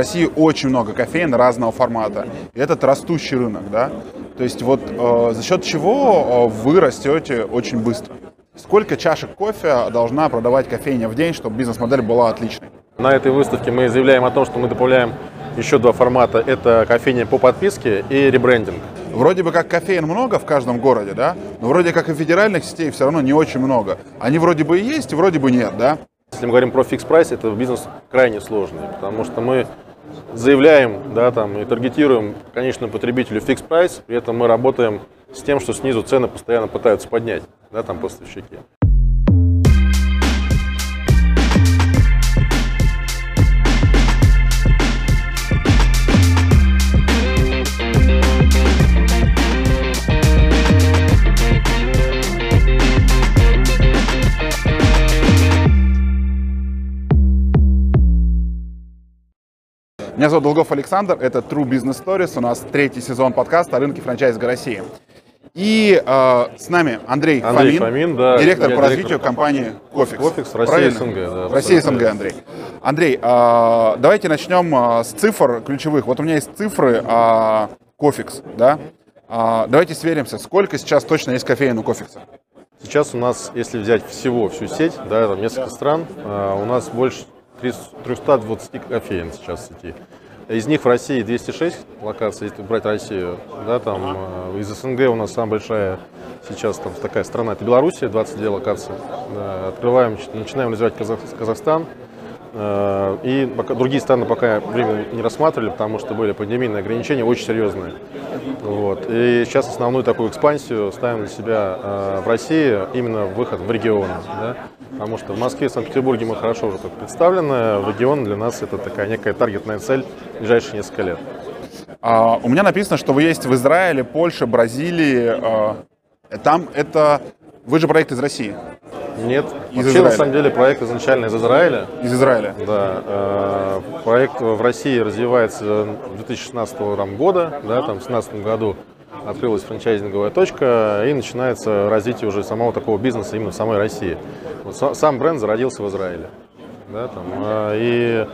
России очень много кофеин разного формата. И этот растущий рынок, да? То есть вот э, за счет чего э, вы растете очень быстро? Сколько чашек кофе должна продавать кофейня в день, чтобы бизнес-модель была отличной? На этой выставке мы заявляем о том, что мы добавляем еще два формата. Это кофейня по подписке и ребрендинг. Вроде бы как кофеин много в каждом городе, да? Но вроде как и федеральных сетей все равно не очень много. Они вроде бы и есть, вроде бы нет, да? Если мы говорим про fix price, это бизнес крайне сложный, потому что мы заявляем, да, там, и таргетируем конечному потребителю fix price, при этом мы работаем с тем, что снизу цены постоянно пытаются поднять, да, там поставщики. Меня зовут Долгов Александр, это True Business Stories, у нас третий сезон подкаста о рынке франчайзинга России. И э, с нами Андрей, Андрей Фомин, Фомин, да, директор по директор развитию компании Cofix. Cofix, Россия? СНГ, да, Россия СНГ, Андрей. Андрей, э, давайте начнем э, с цифр ключевых. Вот у меня есть цифры э, Cofix, да? Э, давайте сверимся, сколько сейчас точно есть кофеен у Cofix а? Сейчас у нас, если взять всего, всю сеть, да, там несколько стран, э, у нас больше 320 кофеин сейчас в сети. Из них в России 206 локаций, если брать Россию, да, там э, из СНГ у нас самая большая сейчас там такая страна, это Белоруссия, 22 локации. Да, открываем, начинаем развивать Казах, Казахстан, и пока, другие страны пока время не рассматривали, потому что были пандемийные ограничения очень серьезные. Вот. И сейчас основную такую экспансию ставим для себя э, в России, именно выход в регионы. Да? Потому что в Москве и Санкт-Петербурге мы хорошо уже так представлены, в регион для нас это такая некая таргетная цель в ближайшие несколько лет. А, у меня написано, что вы есть в Израиле, Польше, Бразилии. а, там это... Вы же проект из России, Нет, Из вообще Израиля. на самом деле проект изначально из Израиля. из Израиля. Да, э, проект в России развивается с 2016 там, года, да, там в 2017 году открылась франчайзинговая точка и начинается развитие уже самого такого бизнеса именно в самой России. Вот са- сам бренд зародился в Израиле. Да, там, э, и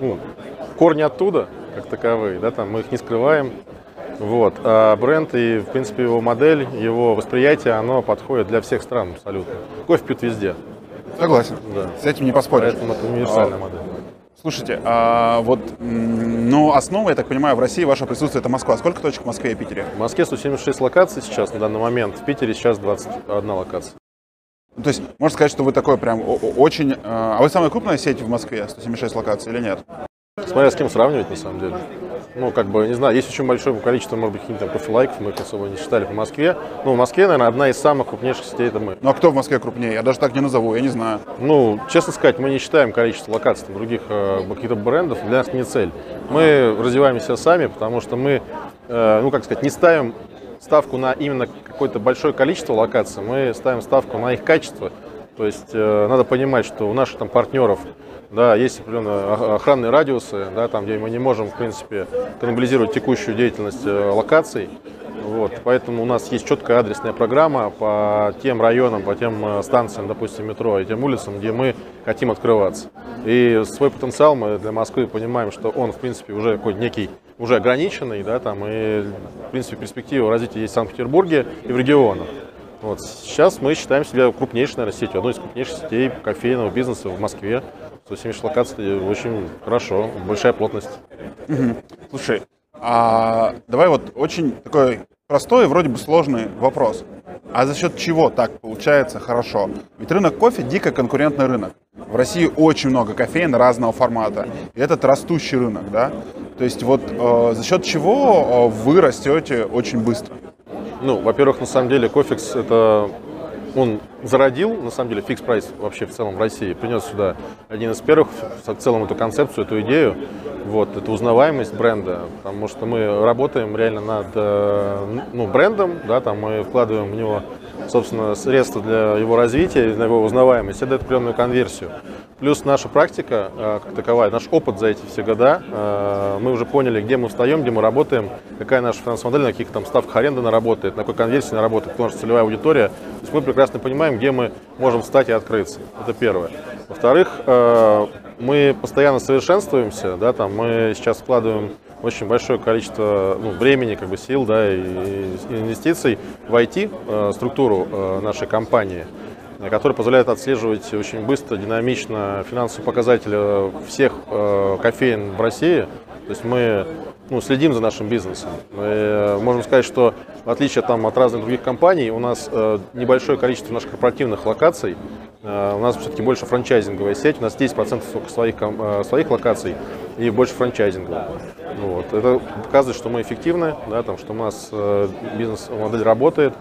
ну, корни оттуда, как таковые, да, там, мы их не скрываем. Вот. А бренд и, в принципе, его модель, его восприятие, оно подходит для всех стран абсолютно. Кофе пьют везде, Согласен. Да. С этим не поспоришь. поэтому это универсальная модель. Слушайте, а вот, ну, основа, я так понимаю, в России ваше присутствие это Москва. Сколько точек в Москве и Питере? В Москве 176 локаций сейчас на данный момент, в Питере сейчас 21 локация. Ну, то есть, можно сказать, что вы такой прям очень... э, А вы самая крупная сеть в Москве, 176 локаций или нет? Смотря с кем сравнивать на самом деле. Ну, как бы, не знаю, есть очень большое количество, может быть, каких-то кофе-лайков, мы их особо не считали по Москве. Ну, в Москве, наверное, одна из самых крупнейших сетей это мы. Ну, а кто в Москве крупнее? Я даже так не назову, я не знаю. Ну, честно сказать, мы не считаем количество локаций других э, каких-то брендов, для нас не цель. Мы развиваемся сами, потому что мы, э, ну, как сказать, не ставим ставку на именно какое-то большое количество локаций, мы ставим ставку на их качество. То есть э, надо понимать, что у наших там партнеров да, есть определенные ох- охранные радиусы, да, там, где мы не можем, в принципе, каннибализировать текущую деятельность э, локаций. Вот, поэтому у нас есть четкая адресная программа по тем районам, по тем э, станциям, допустим, метро и тем улицам, где мы хотим открываться. И свой потенциал мы для Москвы понимаем, что он, в принципе, уже какой некий, уже ограниченный, да, там, и, в принципе, перспектива развития есть в Санкт-Петербурге и в регионах. Вот. Сейчас мы считаем себя крупнейшей, наверное, сетью, одной из крупнейших сетей кофейного бизнеса в Москве. 170 локаций, очень хорошо, большая плотность. Слушай, а давай вот очень такой простой вроде бы сложный вопрос. А за счет чего так получается хорошо? Ведь рынок кофе дико конкурентный рынок. В России очень много кофеин разного формата. И этот растущий рынок, да? То есть вот э, за счет чего э, вы растете очень быстро? Ну, во-первых, на самом деле, Cofix это он зародил, на самом деле, fix price вообще в целом в России, принес сюда один из первых в целом эту концепцию, эту идею, вот, это узнаваемость бренда, потому что мы работаем реально над э, ну, брендом, да, там мы вкладываем в него, собственно, средства для его развития, на его узнаваемость, это определенную конверсию. Плюс наша практика э, как таковая, наш опыт за эти все года, э, мы уже поняли, где мы встаем, где мы работаем, какая наша финансовая модель, на каких там ставках аренды она работает, на какой конверсии она работает, кто наша целевая аудитория. То есть мы прекрасно понимаем, где мы можем встать и открыться. Это первое. Во-вторых, э, мы постоянно совершенствуемся, да, там мы сейчас вкладываем очень большое количество ну, времени, как бы сил, да, и, и инвестиций в IT структуру э, нашей компании, э, которая позволяет отслеживать очень быстро, динамично финансовые показатели всех э, кофеин в России. То есть мы ну, следим за нашим бизнесом. Мы э, можем сказать, что в отличие там, от разных других компаний, у нас небольшое количество наших корпоративных локаций. У нас все-таки больше франчайзинговая сеть. У нас 10% только своих, своих локаций и больше франчайзинговых. Ну, вот. Это показывает, что мы эффективны, да, там, что у нас бизнес-модель работает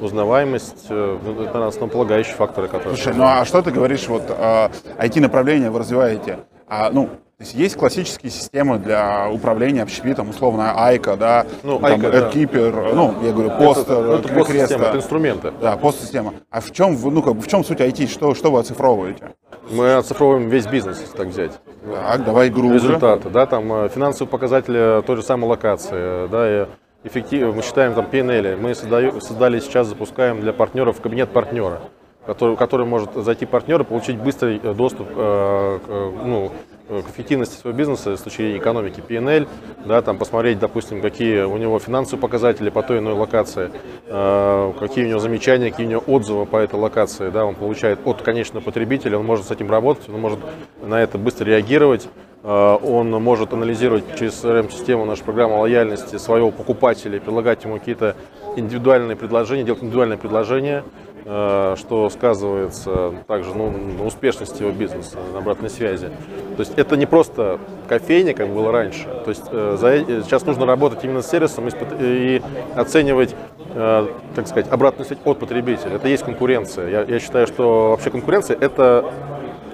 узнаваемость, э, ну, это основополагающие факторы, которые... Слушай, ну а что ты говоришь, вот э, IT-направление вы развиваете? А, ну, есть есть классические системы для управления общепитом, условно Айка, да, Ну, там, Айка, да. AirKeeper, ну, я говорю, постер, это, ну, это креста. пост-система, это инструменты. Да, пост-система. А в чем, ну, как бы, в чем суть IT? Что, что вы оцифровываете? Мы оцифровываем весь бизнес, если так взять. Так, давай грубже. результаты, да, там э, финансовые показатели той же самой локации, да, и эффектив, мы считаем там PNL, мы создаю, создали сейчас, запускаем для партнеров кабинет партнера, который, который может зайти партнер и получить быстрый э, доступ э, к, ну, к эффективности своего бизнеса с точки зрения экономики. PNL, да, там посмотреть, допустим, какие у него финансовые показатели по той или иной локации, э, какие у него замечания, какие у него отзывы по этой локации, да, он получает от конечного потребителя, он может с этим работать, он может на это быстро реагировать, он может анализировать через CRM-систему нашу программу лояльности своего покупателя предлагать ему какие-то индивидуальные предложения, делать индивидуальные предложения, э, что сказывается также ну, на успешности его бизнеса, на обратной связи. То есть это не просто кофейня, как было раньше. То есть э, э- сейчас нужно работать именно с сервисом и, оценивать, э, так сказать, обратную связь от потребителя. Это есть конкуренция. Я, я считаю, что вообще конкуренция – это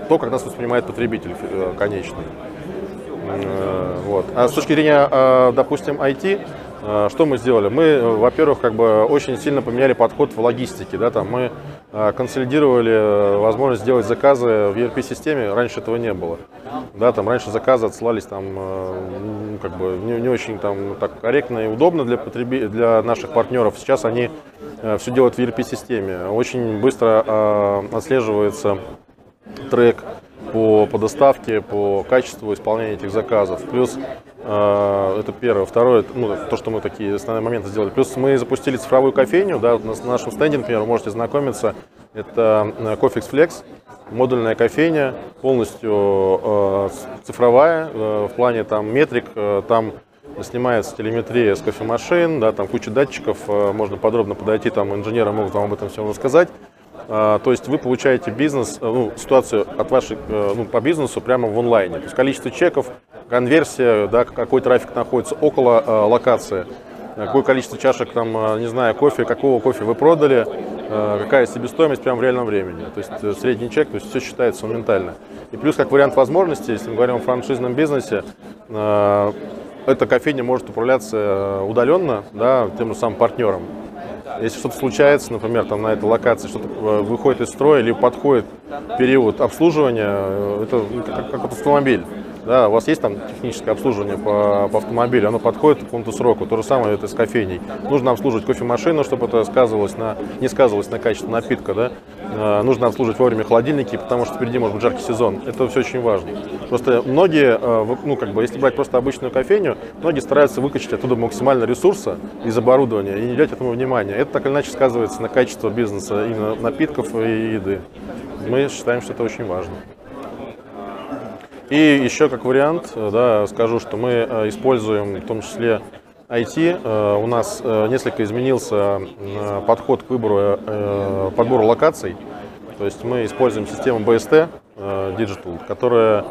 то, как нас воспринимает потребитель э, конечный. Э, Вот. А с точки зрения, э, допустим, IT, э, что мы сделали? Мы, во-первых, как бы очень сильно поменяли подход в логистике. Да, там мы э, консолидировали э, возможность сделать заказы в ERP-системе. Раньше этого не было. Да, там раньше заказы отсылались там, э, как бы не, не очень там, так корректно и удобно для, потреби- для наших партнеров. Сейчас они все делают в ERP-системе. Очень быстро отслеживается трек по, по доставке, по качеству исполнения этих заказов. Плюс э, это первое. Второе, ну, то, что мы такие основные моменты сделали. Плюс мы запустили цифровую кофейню, да, вот на с- нашем стенде, например, вы можете знакомиться. Это э, Cofix Flex, модульная кофейня, полностью э, цифровая, э, в плане там метрик, э, там снимается телеметрия с кофемашин, да, там куча датчиков, э, можно подробно подойти, там инженеры могут вам об этом всем рассказать. А, То есть вы получаете бизнес, э, ну, ситуацию от вашей, э, ну, по бизнесу прямо в онлайне. То есть количество чеков, конверсия, да, какой трафик находится около э, локации, какое количество чашек, там, не знаю, кофе, какого кофе вы продали, какая себестоимость прямо в реальном времени. То есть средний чек, то есть все считается моментально. И плюс как вариант возможностей, если мы говорим о франшизном бизнесе, эта кофейня может управляться удаленно, да, тем же самым партнером. Если что-то случается, например, там на этой локации что-то э, выходит из строя или подходит период обслуживания, э, это ну, как, как автомобиль. Да, у вас есть там техническое обслуживание по, по автомобилю, оно подходит к какому-то сроку. То же самое это с кофейней. Нужно обслуживать кофемашину, чтобы это сказывалось на, не сказывалось на качестве напитка. Да? Э, нужно обслуживать вовремя холодильники, потому что впереди может быть жаркий сезон. Это все очень важно. Просто многие, э, ну как бы, если брать просто обычную кофейню, многие стараются выкачать оттуда максимально ресурса из оборудования и не уделять этому внимания. Это так или иначе сказывается на качестве бизнеса именно напитков и еды. Мы считаем, что это очень важно. И еще как вариант, э, да, скажу, что мы э, используем в том числе IT. Э, У нас несколько изменился подход к выбору, подбору локаций. То есть мы используем систему BST Digital, которая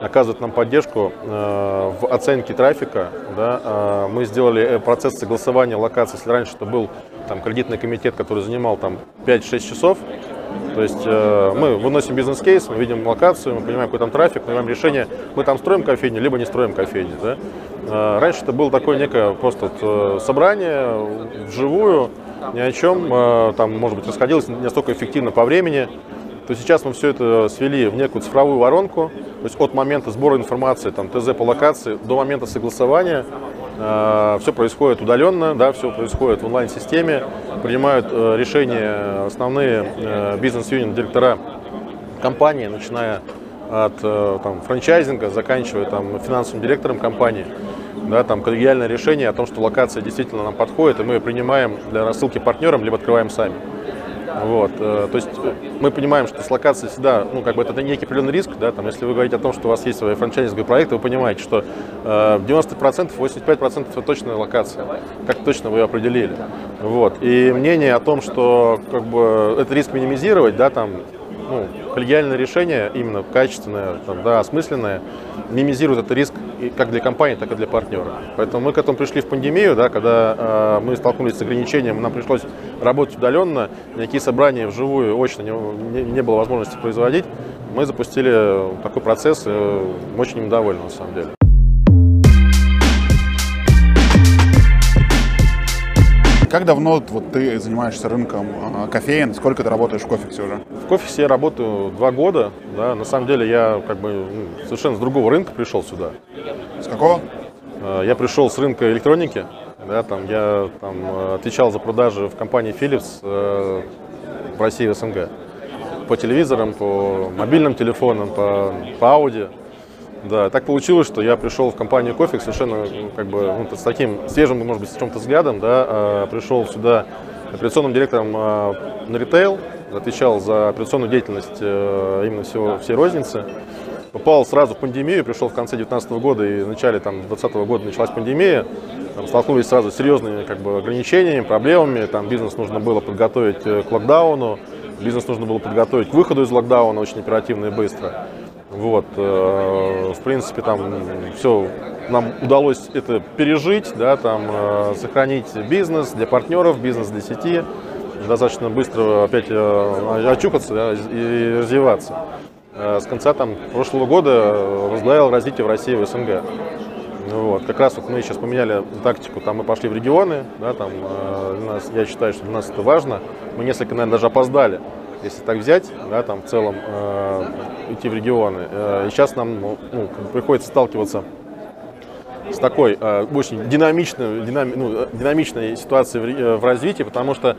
оказывает нам поддержку в оценке трафика. Да. Мы сделали процесс согласования локаций. Если раньше это был там, кредитный комитет, который занимал там 5-6 часов, то есть э, мы выносим бизнес-кейс, мы видим локацию, мы понимаем, какой там трафик, принимаем решение, мы там строим кофейню, либо не строим кофейню. Да? Э, раньше это было такое некое просто э, собрание вживую, ни о чем, там, может быть, расходилось не настолько эффективно по времени. То сейчас мы все это свели в некую цифровую воронку, то есть от момента сбора информации, там, ТЗ по локации, до момента согласования все происходит удаленно, да, все происходит в онлайн-системе, принимают э, решения основные э, бизнес-юнит директора компании, начиная от э, там, франчайзинга, заканчивая там, финансовым директором компании. Да, там коллегиальное решение о том, что локация действительно нам подходит, и мы принимаем для рассылки партнерам, либо открываем сами. Вот, э, то есть э, мы понимаем, что с локацией всегда, ну, как бы это некий определенный риск, да, там, если вы говорите о том, что у вас есть свои франчайзинговые проекты, вы понимаете, что э, 90%, 85% это точная локация, как точно вы ее определили. Вот, и мнение о том, что, как бы, это риск минимизировать, да, там, ну, коллегиальное решение, именно качественное, там, да, осмысленное, минимизирует этот риск как для компании, так и для партнера. Поэтому мы к этому пришли в пандемию, да, когда э, мы столкнулись с ограничением, нам пришлось работать удаленно, никакие собрания вживую очно не, не, не было возможности производить. Мы запустили такой процесс, э, очень им довольны на самом деле. Как давно вот ты занимаешься рынком а, кофеин? Сколько ты работаешь в кофексе уже? В кофексе я работаю два года. Да. На самом деле я как бы ну, совершенно с другого рынка пришел сюда. С какого? Э, я пришел с рынка электроники. Да, там, я там, э, отвечал за продажи в компании Philips э, в России и СНГ. По телевизорам, по мобильным телефонам, по, по Audi. Да, так получилось, что я пришел в компанию Кофе совершенно как бы ну, с таким свежим, может быть, с чем-то взглядом, да, а, пришел сюда операционным директором а, на ритейл, отвечал за операционную деятельность а, именно всего, всей розницы. Попал сразу в пандемию, пришел в конце 2019 года и в начале 2020 года началась пандемия. Там, столкнулись сразу с серьезными как бы, ограничениями, проблемами. Там бизнес нужно было подготовить э, к локдауну, бизнес нужно было подготовить к выходу из локдауна очень оперативно и быстро. Вот, э, в принципе, там все нам удалось это пережить, да, там э, сохранить бизнес для партнеров, бизнес для сети, достаточно быстро опять э, очухаться да, и развиваться. С конца там прошлого года возглавил развитие в России в СНГ. Вот, как раз вот мы сейчас поменяли тактику, там мы пошли в регионы, да, там, для нас, я считаю, что для нас это важно. Мы несколько, наверное, даже опоздали если так взять, да, там в целом э, идти в регионы. Э, и сейчас нам ну, ну приходится сталкиваться с такой э, очень динамичной, динами, ну, динамичной ситуацией в, э, в развитии, потому что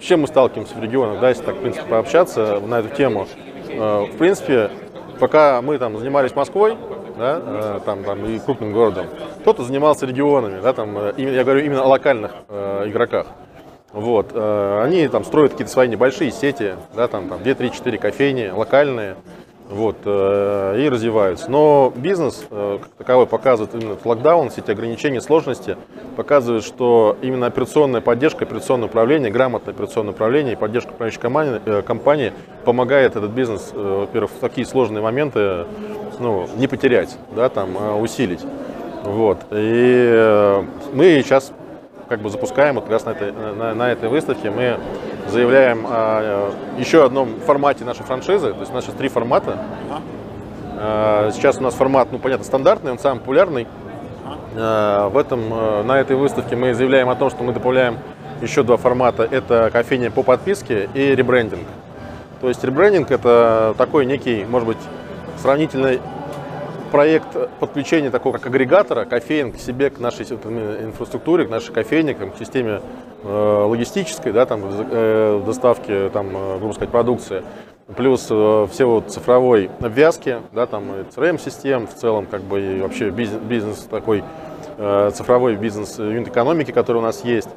с чем мы сталкиваемся в регионах, да, если так, в принципе, пообщаться на эту тему. Э, в принципе, пока мы там занимались Москвой, да, э, там, там, и крупным городом, кто-то занимался регионами, да, там, э, я говорю именно о локальных э, игроках. Вот, э, они там строят какие-то свои небольшие сети, да, там, там 2, 3, 4 кофейни, локальные, вот, э, и развиваются. Но бизнес э, как таковой показывает именно локдаун, все эти ограничения, сложности, показывает, что именно операционная поддержка, операционное управление, грамотное операционное управление и поддержка управляющей компании, компании помогает этот бизнес, во-первых, в такие сложные моменты ну, не потерять, да, там, а усилить. Вот. И мы сейчас как бы запускаем вот как раз на этой, на, на этой выставке. Мы заявляем о еще одном формате нашей франшизы. То есть у нас сейчас три формата. А, сейчас у нас формат, ну понятно, стандартный, он самый популярный. А, в этом, э, на этой выставке мы заявляем о том, что мы добавляем еще два формата. Это кофейня по подписке и ребрендинг. То есть ребрендинг это такой некий, может быть, сравнительно проект подключения такого как агрегатора кофеин к себе, к нашей инфраструктуре, к нашей кофейне, к системе э, логистической, да, там, э, доставки, там, э, грубо сказать, продукции, плюс э, все вот цифровой обвязки, да, там, CRM-систем в целом, как бы, и вообще бизнес, бизнес такой, э, цифровой бизнес юнит экономики, который у нас есть.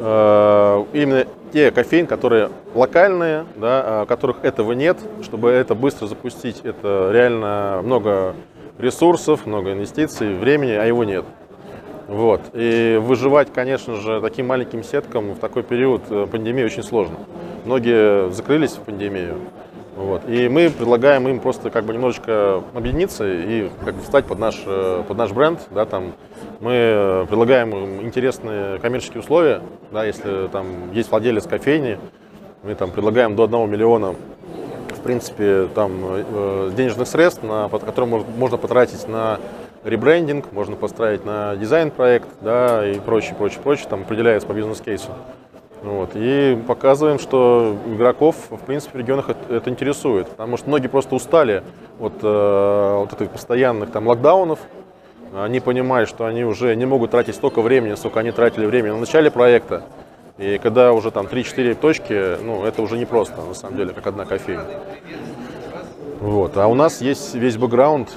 Э, именно те кофейни, которые локальные, да, которых этого нет, чтобы это быстро запустить, это реально много ресурсов, много инвестиций, времени, а его нет. Вот. И выживать, конечно же, таким маленьким сеткам в такой период э, пандемии очень сложно. Многие закрылись в пандемию. Вот. И мы предлагаем им просто как бы немножечко объединиться и как бы встать под наш, э, под наш бренд. Да, там. Мы предлагаем им интересные коммерческие условия. Да, если там есть владелец кофейни, мы там предлагаем до 1 миллиона принципе, там э, денежных средств, на, которые можно, потратить на ребрендинг, можно построить на дизайн-проект, да, и прочее, прочее, прочее, там определяется по бизнес-кейсу. Вот. И показываем, что игроков, в принципе, в регионах это, это интересует, потому что многие просто устали от э, вот этих постоянных там локдаунов, они понимают, что они уже не могут тратить столько времени, сколько они тратили времени на начале проекта, и когда уже там 3-4 точки, ну, это уже не просто, на самом деле, как одна кофейня. Вот. А у нас есть весь бэкграунд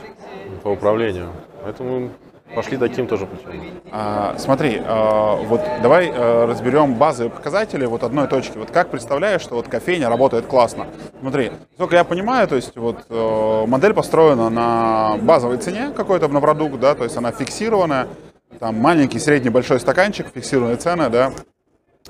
по управлению. Поэтому пошли таким тоже путем. А, смотри, а, вот давай а, разберем базовые показатели вот одной точки. Вот как представляешь, что вот кофейня работает классно? Смотри, сколько я понимаю, то есть вот а, модель построена на базовой цене какой-то на продукт, да, то есть она фиксированная, там маленький, средний, большой стаканчик, фиксированные цены, да,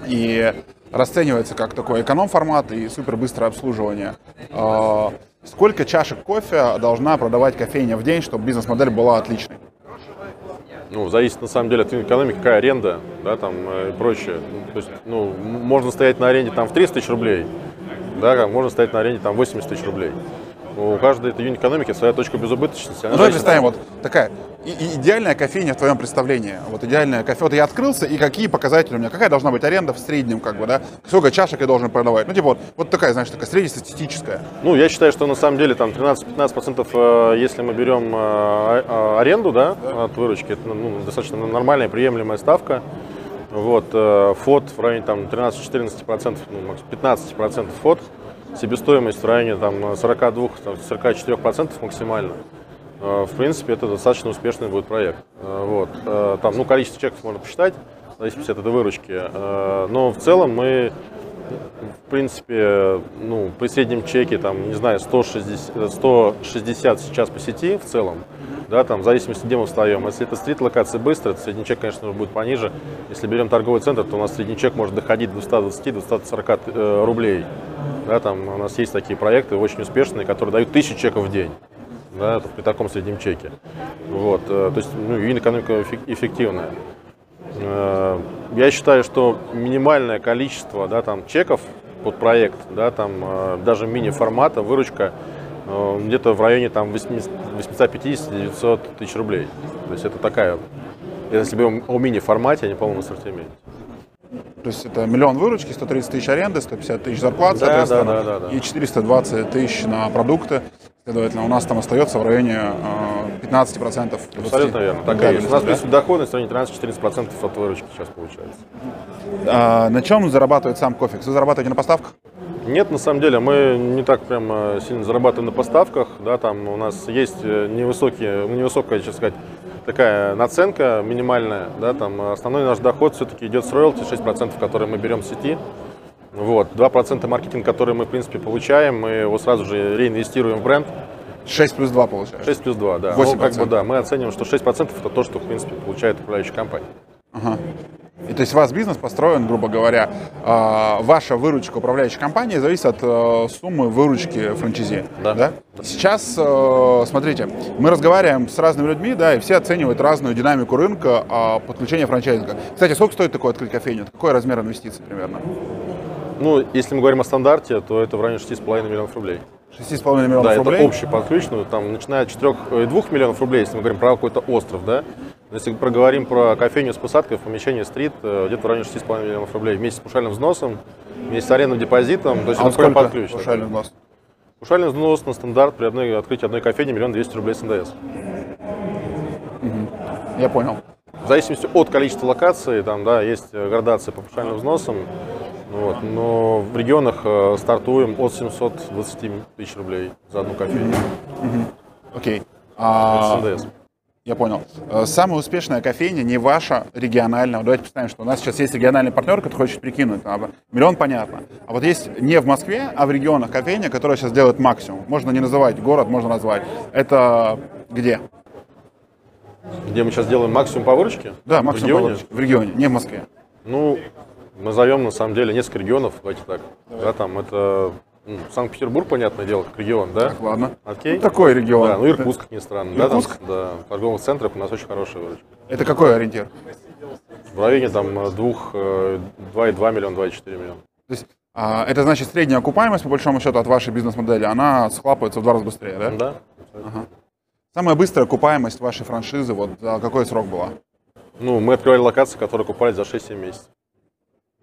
и расценивается как такой эконом-формат и супер быстрое обслуживание. А, сколько чашек кофе должна продавать кофейня в день, чтобы бизнес-модель была отличной? Ну, зависит на самом деле от экономики, какая аренда, да, там э, и прочее. То есть, ну, можно стоять на аренде там в 300 тысяч рублей, да, можно стоять на аренде там 80 тысяч рублей. У каждой этой юнит экономики своя точка безубыточности. Ну, давай представим, вот такая и, и идеальная кофейня в твоем представлении. Вот идеальная кофе. Вот я открылся, и какие показатели у меня? Какая должна быть аренда в среднем, как бы, да? Сколько чашек я должен продавать? Ну, типа вот, вот такая, знаешь, такая среднестатистическая. Ну, я считаю, что на самом деле там 13-15%, э, если мы берем э, а, аренду, да, от выручки, это ну, достаточно нормальная, приемлемая ставка. Вот, э, фот в районе там 13-14%, ну, 15% фот себестоимость в районе там, 42-44% максимально. Э, в принципе, это достаточно успешный будет проект. Э, вот. Э, там, ну, количество чеков можно посчитать, в зависимости от этой выручки. Но в целом мы, в принципе, ну, при среднем чеке, там, не знаю, 160, 160 сейчас по сети в целом, да, там, в зависимости, где мы встаем. Если это стрит-локация быстро, то средний чек, конечно, будет пониже. Если берем торговый центр, то у нас средний чек может доходить до 120-240 рублей. Да, там у нас есть такие проекты очень успешные, которые дают тысячу чеков в день. Да, при таком среднем чеке. Вот, э, то есть ну, экономика эффективная. Э, я считаю, что минимальное количество да, там, чеков под проект, да, там, э, даже мини-формата, выручка где-то в районе там, 850-900 тысяч рублей. То есть это такая, если берем о мини-формате, а не полном ассортименте. То есть это миллион выручки, 130 тысяч аренды, 150 тысяч зарплат, да, соответственно, да, да, да, да. и 420 тысяч на продукты. Следовательно, у нас там остается в районе 15%. Э, Абсолютно верно. Так и есть. У нас да? доходность в районе 13-14% от выручки сейчас получается. А на чем зарабатывает сам кофекс? Вы зарабатываете на поставках? Нет, на самом деле мы не так прям э, сильно зарабатываем на поставках. Да, там у нас есть э, невысокие, невысокая, сейчас сказать, такая наценка минимальная, да, там основной наш доход все-таки идет с роялти, 6%, которые мы берем в сети. Вот, 2% маркетинг, который мы, в принципе, получаем, мы его сразу же реинвестируем в бренд. 6 плюс 2 получается? 6 плюс 2, да. 8%. Ну, как бы, да, мы оцениваем, что 6% это то, что, в принципе, получает управляющая компания. Ага. И то есть у вас бизнес построен, грубо говоря, э, ваша выручка управляющей компании зависит от э, суммы выручки франчайзи. Да. да? Сейчас, э, смотрите, мы разговариваем с разными людьми, да, и все оценивают разную динамику рынка подключения франчайзинга. Кстати, сколько стоит такое открыть кофейню? Какой размер инвестиций примерно? Ну, если мы говорим о стандарте, то это в районе 6,5 миллионов рублей. 6,5 миллионов да, рублей? это общий под ключ, ну, там, начиная от 4, 2 э, миллионов рублей, если мы говорим про какой-то остров, да, если проговорим про кофейню с посадкой в помещении стрит, э, где-то в районе 6,5 миллионов рублей вместе с пушальным взносом, вместе с арендным депозитом, то есть а это прям под ключ. Пушальный взнос? Пушальный взнос на стандарт при одной, открытии одной кофейни миллион двести рублей с НДС. Я понял. В зависимости от количества локаций, там, да, есть градация по пушальным взносам, вот, но в регионах э, стартуем от 720 тысяч рублей за одну кофейню. Окей. Okay. А... Я понял. Э, самая успешная кофейня не ваша региональная. Давайте представим, что у нас сейчас есть региональный партнер, который хочет прикинуть. Миллион понятно. А вот есть не в Москве, а в регионах кофейня, которая сейчас делает максимум. Можно не называть город, можно назвать. Это где? Где мы сейчас делаем максимум по выручке? Да, максимум в по выручке. В регионе, не в Москве. Ну, мы зовем на самом деле несколько регионов, давайте так. Да, там это Санкт-Петербург, понятное дело, как регион, да? Так, ладно. Окей. Ну, такой регион. Да, ну Иркутск, как ни странно. Иркутск? Да, там, да, в торговых центрах у нас очень хорошая выручка. Это какой ориентир? В районе там 2,2 э, миллиона, 2,4 миллиона. То есть а, это значит средняя окупаемость, по большому счету, от вашей бизнес-модели, она схлапывается в два раза быстрее, да? Да. Ага. Самая быстрая окупаемость вашей франшизы, вот за какой срок была? Ну, мы открывали локации, которые окупались за 6-7 месяцев.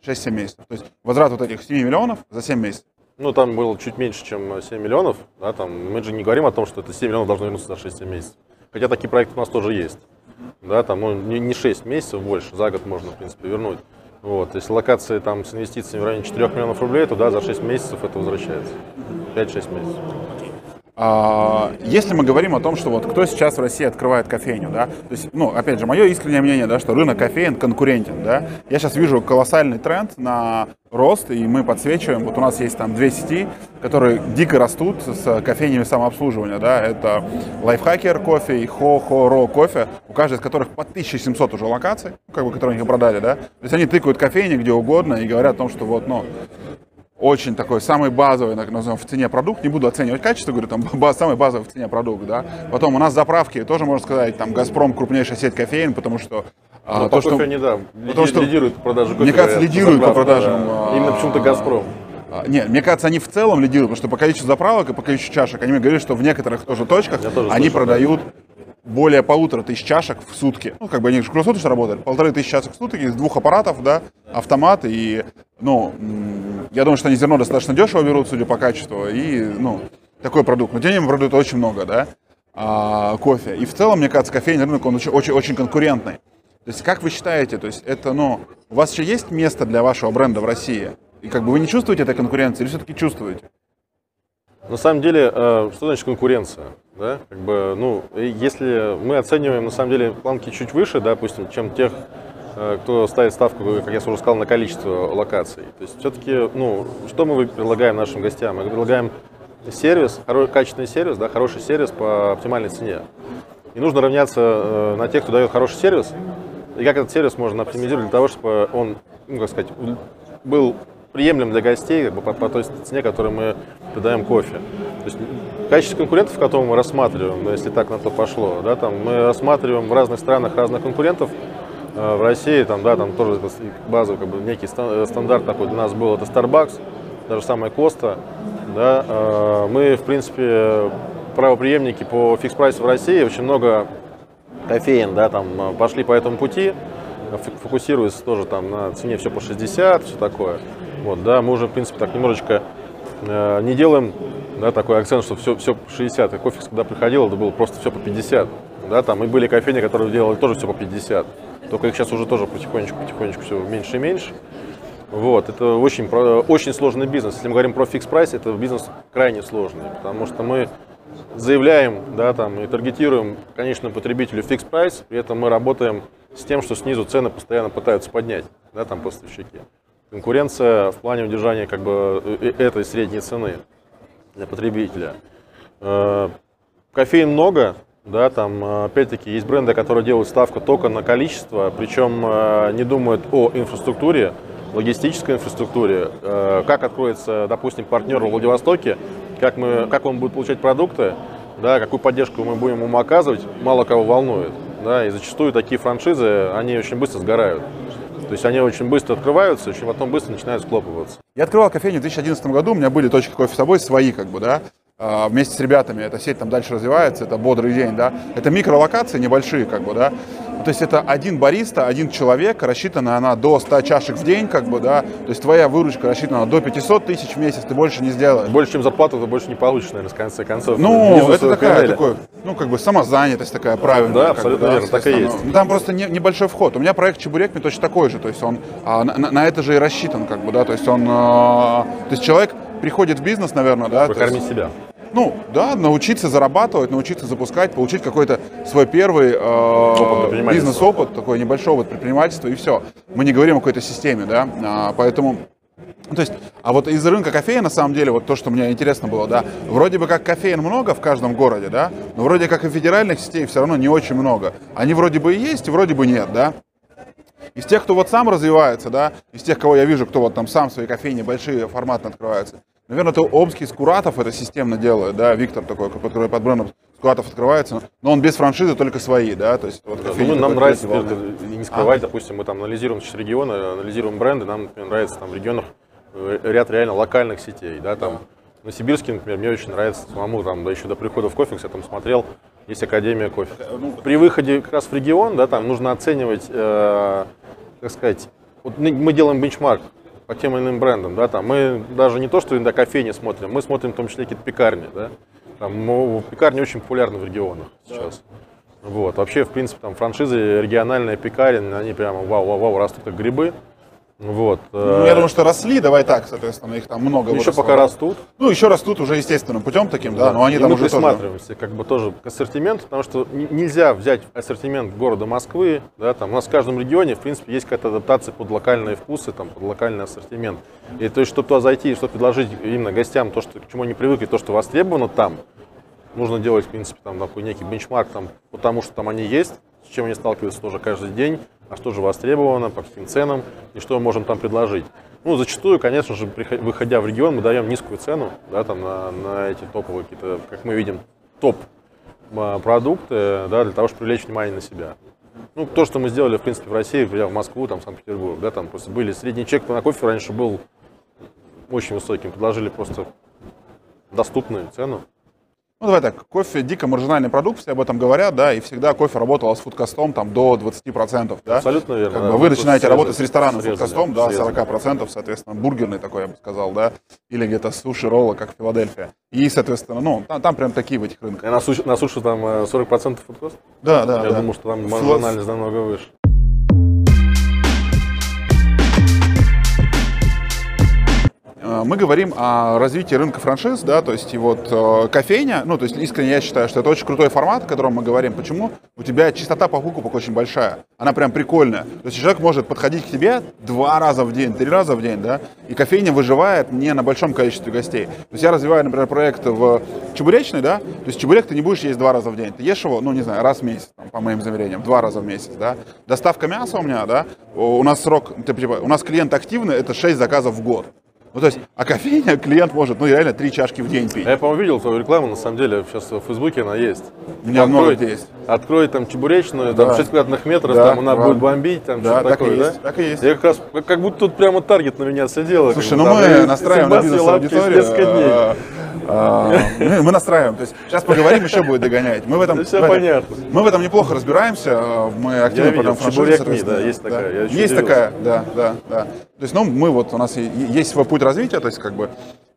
6-7 месяцев. То есть возврат вот этих 7 миллионов за 7 месяцев. Ну, там было чуть меньше, чем 7 миллионов. Да, там, мы же не говорим о том, что это 7 миллионов должно вернуться за 6-7 месяцев. Хотя такие проекты у нас тоже есть. Да, там, ну, не 6 месяцев больше, за год можно, в принципе, вернуть. Вот. Если локации там, с инвестициями в районе 4 миллионов рублей, то да, за 6 месяцев это возвращается. 5-6 месяцев. А, если мы говорим о том, что вот кто сейчас в России открывает кофейню, да, то есть, ну, опять же, мое искреннее мнение, да, что рынок кофеин конкурентен, да, я сейчас вижу колоссальный тренд на рост, и мы подсвечиваем, вот у нас есть там две сети, которые дико растут с кофейнями самообслуживания, да, это Лайфхакер кофе и Хо-Хо-Ро кофе, у каждой из которых по 1700 уже локаций, ну, как бы, которые они продали, да, то есть они тыкают кофейни где угодно и говорят о том, что вот, ну, очень такой самый базовый, назовем, в цене продукт, не буду оценивать качество, говорю, там самый базовый в цене продукт, да. Потом у нас заправки, тоже можно сказать, там Газпром крупнейшая сеть кофеин, потому что а, то, что, они, да, потому что, лидируют по продаже кофе. Мне кажется, лидируют по продажам. Да. Именно почему-то Газпром. А, нет, мне кажется, они в целом лидируют, потому что по количеству заправок и по количеству чашек, они мне говорили, что в некоторых тоже точках тоже они слышал, продают да. Более полутора тысяч чашек в сутки. Ну, как бы они же круглосуточно работают. Полторы тысячи чашек в сутки из двух аппаратов, да, автомат и, ну, я думаю, что они зерно достаточно дешево берут, судя по качеству, и, ну, такой продукт. Но тем не продают очень много, да, а, кофе. И в целом, мне кажется, кофейный рынок, он очень, очень, очень конкурентный. То есть, как вы считаете, то есть это, ну, у вас еще есть место для вашего бренда в России? И как бы вы не чувствуете этой конкуренции или все-таки чувствуете? На самом деле, э, что значит конкуренция? Да? Как бы, ну, если мы оцениваем, на самом деле, планки чуть выше, допустим, чем тех Э, кто ставит ставку, как я уже сказал, на количество локаций. То есть все-таки, ну, что мы предлагаем нашим гостям? Мы предлагаем сервис, качественный сервис, да, хороший сервис по оптимальной цене. И нужно равняться э, на тех, кто дает хороший сервис, и как этот сервис можно оптимизировать для того, чтобы он, ну, как сказать, был приемлем для гостей как бы, по, по той цене, которую мы продаем кофе. То есть качество конкурентов, которого мы рассматриваем, если так на то пошло, да, там, мы рассматриваем в разных странах разных конкурентов, Э, в России там, да, там тоже базовый как бы, некий э, стандарт такой для нас был, это Starbucks, даже самая Коста. Да, э, мы, в принципе, правоприемники по фикс-прайсу в России, очень много кофеин, да, там пошли по этому пути, фокусируясь тоже там на цене все по 60, все такое. Вот, да, мы уже, в принципе, так немножечко не делаем да, такой акцент, что все, все по 60. И кофе, когда приходил, это было просто все по 50. Да, там и были кофейни, которые делали тоже все по 50. Только их сейчас уже тоже потихонечку, потихонечку все меньше и меньше. Вот, это очень, очень сложный бизнес. Если мы говорим про фикс прайс, это бизнес крайне сложный, потому что мы заявляем, да, там, и таргетируем конечному потребителю фикс прайс, при этом мы работаем с тем, что снизу цены постоянно пытаются поднять, да, там поставщики. Конкуренция в плане удержания как бы э, э, этой средней цены для потребителя. Э, кофеин много, да, там, опять-таки, есть бренды, которые делают ставку только на количество, причем не думают о инфраструктуре, логистической инфраструктуре, как откроется, допустим, партнер в Владивостоке, как, мы, как он будет получать продукты, да, какую поддержку мы будем ему оказывать, мало кого волнует. Да, и зачастую такие франшизы, они очень быстро сгорают. То есть они очень быстро открываются, очень потом быстро начинают схлопываться. Я открывал кофейню в 2011 году, у меня были точки кофе с собой свои, как бы, да. А, вместе с ребятами эта сеть там дальше развивается, это бодрый день, да, это микролокации небольшие, как бы, да, то есть это один бариста, один человек, рассчитана она до 100 чашек в день, как бы, да, то есть твоя выручка рассчитана до 500 тысяч в месяц, ты больше не сделаешь. Больше, чем зарплату, ты больше не получишь, наверное, в конце концов. Ну, это такая, такой, ну, как бы самозанятость такая правильная. Да, абсолютно бы, верно, да, так и есть. Ну, там просто не, небольшой вход. У меня проект Чебурек мне точно такой же, то есть он а, на, на это же и рассчитан, как бы, да, то есть он, а, то есть человек приходит в бизнес, наверное, да. Покормить себя. Ну, да, научиться зарабатывать, научиться запускать, получить какой-то свой первый э, бизнес-опыт, такой небольшой опыт предпринимательства, и все. Мы не говорим о какой-то системе, да, а, поэтому... То есть, а вот из рынка кофея, на самом деле, вот то, что мне интересно было, да, вроде бы как кофеин много в каждом городе, да, но вроде как и федеральных сетей все равно не очень много. Они вроде бы и есть, вроде бы нет, да. Из тех, кто вот сам развивается, да, из тех, кого я вижу, кто вот там сам свои кофейни большие форматно открываются, Наверное, это Омский Скуратов это системно делает, да, Виктор такой, который под брендом Скуратов открывается, но он без франшизы, только свои, да, то есть вот ну, нам нравится, не скрывать, а? допустим, мы там анализируем сейчас регионы, анализируем бренды, нам например, нравится там в регионах э, ряд реально локальных сетей, да, там, на Сибирске, например, мне очень нравится самому, там, да, еще до прихода в кофе, я там смотрел, есть Академия кофе. Ну, При выходе как раз в регион, да, там нужно оценивать, э, так сказать, вот мы делаем бенчмарк, по тем или иным брендам, да, там мы даже не то, что на кофейни смотрим, мы смотрим в том числе какие-то пекарни, да, там ну, пекарни очень популярны в регионах сейчас. Да. Вот, вообще, в принципе, там франшизы региональные пекарни, они прямо вау-вау-вау растут как грибы, Вот. Ну, я думаю, что росли, давай так, соответственно, их там много. еще выросло, пока да. растут. Ну, еще растут уже естественным путем таким, да, но они И там мы уже тоже... присматриваемся как бы тоже к ассортименту, потому что нельзя взять ассортимент города Москвы, да, там у нас в каждом регионе, в принципе, есть какая-то адаптация под локальные вкусы, там, под локальный ассортимент. И то есть, чтобы туда зайти и что предложить именно гостям то, что, к чему они привыкли, то, что востребовано там, нужно делать, в принципе, там такой некий бенчмарк, там, потому что там они есть, с чем они сталкиваются тоже каждый день, а что же востребовано, по каким ценам, и что мы можем там предложить. Ну, зачастую, конечно же, выходя в регион, мы даем низкую цену, да, там, на, на эти топовые какие-то, как мы видим, топ а, да, для того, чтобы привлечь внимание на себя. Ну, то, что мы сделали, в принципе, в России, в Москву, там, Санкт-Петербург, да, там просто были средний чек на кофе раньше был очень высоким, предложили просто доступную цену. Ну, давай так, кофе дико маржинальный продукт, все об этом говорят, да, и всегда кофе работал с фудкастом там до 20%, да. Абсолютно верно. Как да. бы вы Вот начинаете срезали, работать с рестораном срезали, фудкастом, да, срезали. 40%, соответственно, бургерный такой, я бы сказал, да, или где-то суши, роллы, как Филадельфия. И, соответственно, ну, там, там прям такие в этих рынках. И на суши, на суши там э, 40% фудкост? Да, да, Я да. думаю, что там маржинальность намного выше. Мы говорим о развитии рынка франшиз, да, то есть и вот э, кофейня, ну, то есть искренне я считаю, что это очень крутой формат, о котором мы говорим. Почему? У тебя частота покупок очень большая, она прям прикольная. То есть человек может подходить к тебе два раза в день, три раза в день, да, и кофейня выживает не на большом количестве гостей. То есть я развиваю, например, проект в Чебуречной, да, то есть чебурек ты не будешь есть два раза в день, ты ешь его, ну, не знаю, раз в месяц, там, по моим замерениям, два раза в месяц, да. Доставка мяса у меня, да, у нас срок, типа, у нас клиент активный, это 6 заказов в год. Ну, то есть, а кофейня клиент может, ну, реально три чашки в день пить. А Я, по-моему, видел твою рекламу, на самом деле, сейчас в Фейсбуке она есть. У меня много где есть. Открой там чебуречную, Да. там 6 квадратных метров, Да, там она да. будет бомбить, там Да, что-то так и такое, есть, да? так и есть. Я как раз, как, как будто тут прямо таргет на меня сидела. Слушай, ну мы настраиваем на бизнес-аудиторию. Э, э, Мы настраиваем. То есть сейчас поговорим, еще будет догонять. Мы в этом, Да всё в этом- понятно. Мы в этом неплохо разбираемся. э, Мы активно потом франшизы, да, есть такая, Есть такая, да, да, да. То есть, ну, мы вот, у нас есть свой путь развития, то есть, как бы,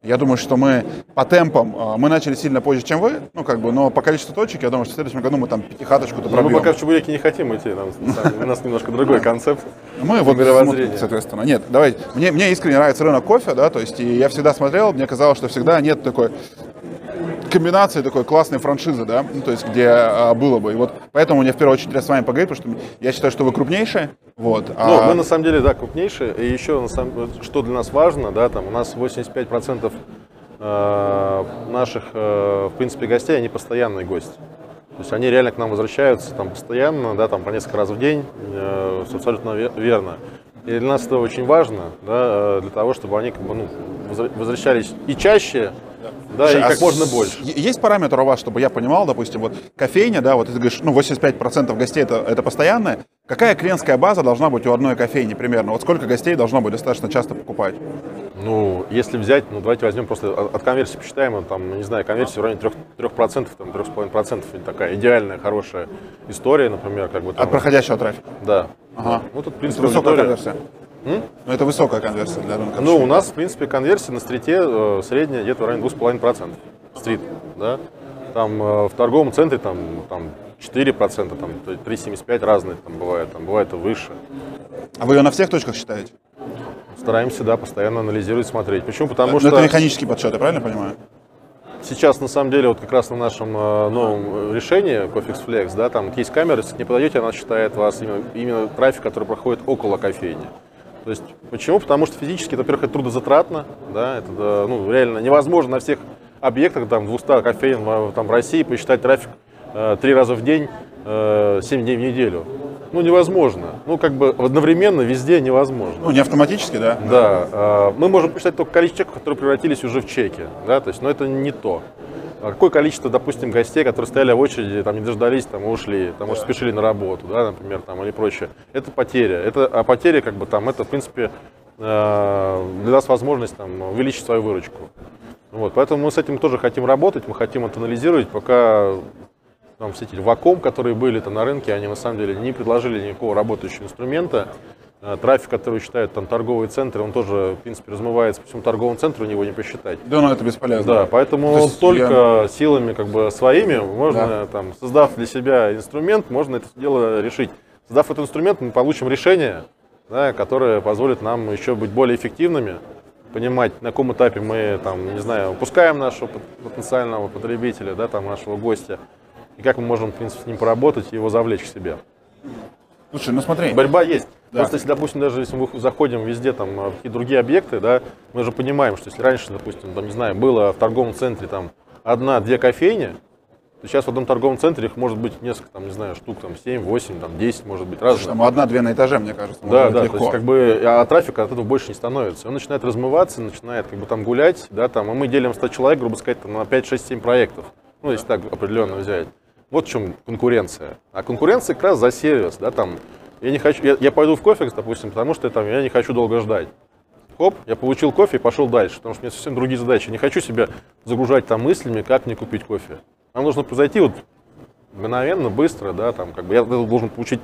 я думаю, что мы по темпам, э, мы начали сильно позже, чем вы, ну, как бы, но по количеству точек, я думаю, что в следующем году мы там пятихаточку-то мы пробьем. пока в чебуреке не хотим идти, нам, у нас немножко другой концепт. Мы вот, смотрим, соответственно, нет, давайте, мне, мне искренне нравится рынок кофе, да, то есть, и я всегда смотрел, мне казалось, что всегда нет такой комбинации такой классной франшизы, да, ну, то есть, где а, было бы, и вот поэтому мне в первую очередь интересно с вами поговорить, потому что я считаю, что вы крупнейшие, вот, Ну, а- мы на самом деле, да, крупнейшие. И еще, на самом- что для нас важно, да, там у нас 85% э, наших, э, в принципе, гостей, они постоянные гости. То есть они реально к нам возвращаются там постоянно, да, там по несколько раз в день, э, абсолютно ве- верно. И для нас это очень важно, да, для того, чтобы они как бы, ну, возвращались и чаще, да, и А как с- можно больше. Есть параметр у вас, чтобы я понимал, допустим, вот кофейня, да, вот ты говоришь, ну, 85% гостей это, это постоянное. Какая клиентская база должна быть у одной кофейни примерно? Вот сколько гостей должно быть достаточно часто покупать? Ну, если взять, ну давайте возьмем просто от, от конверсии посчитаем, там, ну, не знаю, конверсия в районе 3%, 3% там, 3,5%, это такая идеальная, хорошая история, например, как бы там, От проходящего трафика? да. Ага. Ну, тут, в Это принципе, высокая аудитория. Ну, это высокая конверсия для рынка. Ну, у нас, в принципе, конверсия на стрите э, средняя где-то в районе 2,5%. Стрит, да. Там э, в торговом центре там, там 4%, там то есть 3,75 разные там бывает, там бывает и выше. А вы ее на всех точках считаете? Стараемся, да, постоянно анализировать, смотреть. Почему? Потому Ну, что... это механический подсчет, я правильно понимаю? Сейчас, на самом деле, вот как раз на нашем э, новом э, решении, Cofix Flex, да, там есть камеры, если к ней подойдете, она считает вас именно, именно трафик, который проходит около кофейни. То есть, почему? Потому что физически, во-первых, это трудозатратно, да, это ну, реально невозможно на всех объектах, там, 200 кофеин в, там, в России посчитать трафик э, три раза в день, э, 7 дней в неделю. Ну, невозможно. Ну, как бы одновременно везде невозможно. Ну, не автоматически, да? Да, э, мы можем посчитать только количество чеков, которые превратились уже в чеки, да, то есть, но это не то. А Какое количество, допустим, гостей, которые стояли в очереди, там не дождались, там ушли, там, может, спешили на работу, да, например, там, или прочее. Это потеря. Это, а потеря, как бы, там, это, в принципе, э, для нас возможность, там, увеличить свою выручку. Вот, поэтому мы с этим тоже хотим работать, мы хотим это анализировать, пока там все эти вакуум, которые были там на рынке, они на самом деле не предложили никакого работающего инструмента. Э, Трафик, который считают там торговые центры, он тоже, в принципе, размывается по всему торговому центру, него не посчитать. Да, ну это бесполезно. Да, поэтому То есть только силами как бы своими можно, там, создав для себя инструмент, можно это дело решить. Создав этот инструмент, мы получим решение, да, которые позволят нам еще быть более эффективными, понимать, на каком этапе мы, там, не знаю, упускаем нашего потенциального потребителя, да, там, нашего гостя, и как мы можем, в принципе, с ним поработать и его завлечь к себе. Слушай, ну смотри. Борьба есть. Да. Просто если, допустим, даже если мы заходим везде, там, в какие другие объекты, да, мы же понимаем, что если раньше, допустим, там, не знаю, было в торговом центре там одна-две кофейни, то сейчас в одном торговом центре их может быть несколько, там, не знаю, штук, там, 7, 8, там, 10, может быть, разных. Там одна-две на этаже, мне кажется. Да, да, легко. то есть как бы, а трафика от этого больше не становится. Он начинает размываться, начинает как бы там гулять, да, там, а мы делим 100 человек, грубо сказать, там, на 5, 6, 7 проектов. Ну, если так определенно взять. Вот в чем конкуренция. А конкуренция как раз за сервис, да, там, я не хочу, я, я пойду в кофе, допустим, потому что там, я не хочу долго ждать. Хоп, я получил кофе и пошел дальше, потому что у меня совсем другие задачи. Не хочу себя загружать там мыслями, как мне купить кофе. Нам нужно произойти вот мгновенно, быстро, да, там, как бы я должен получить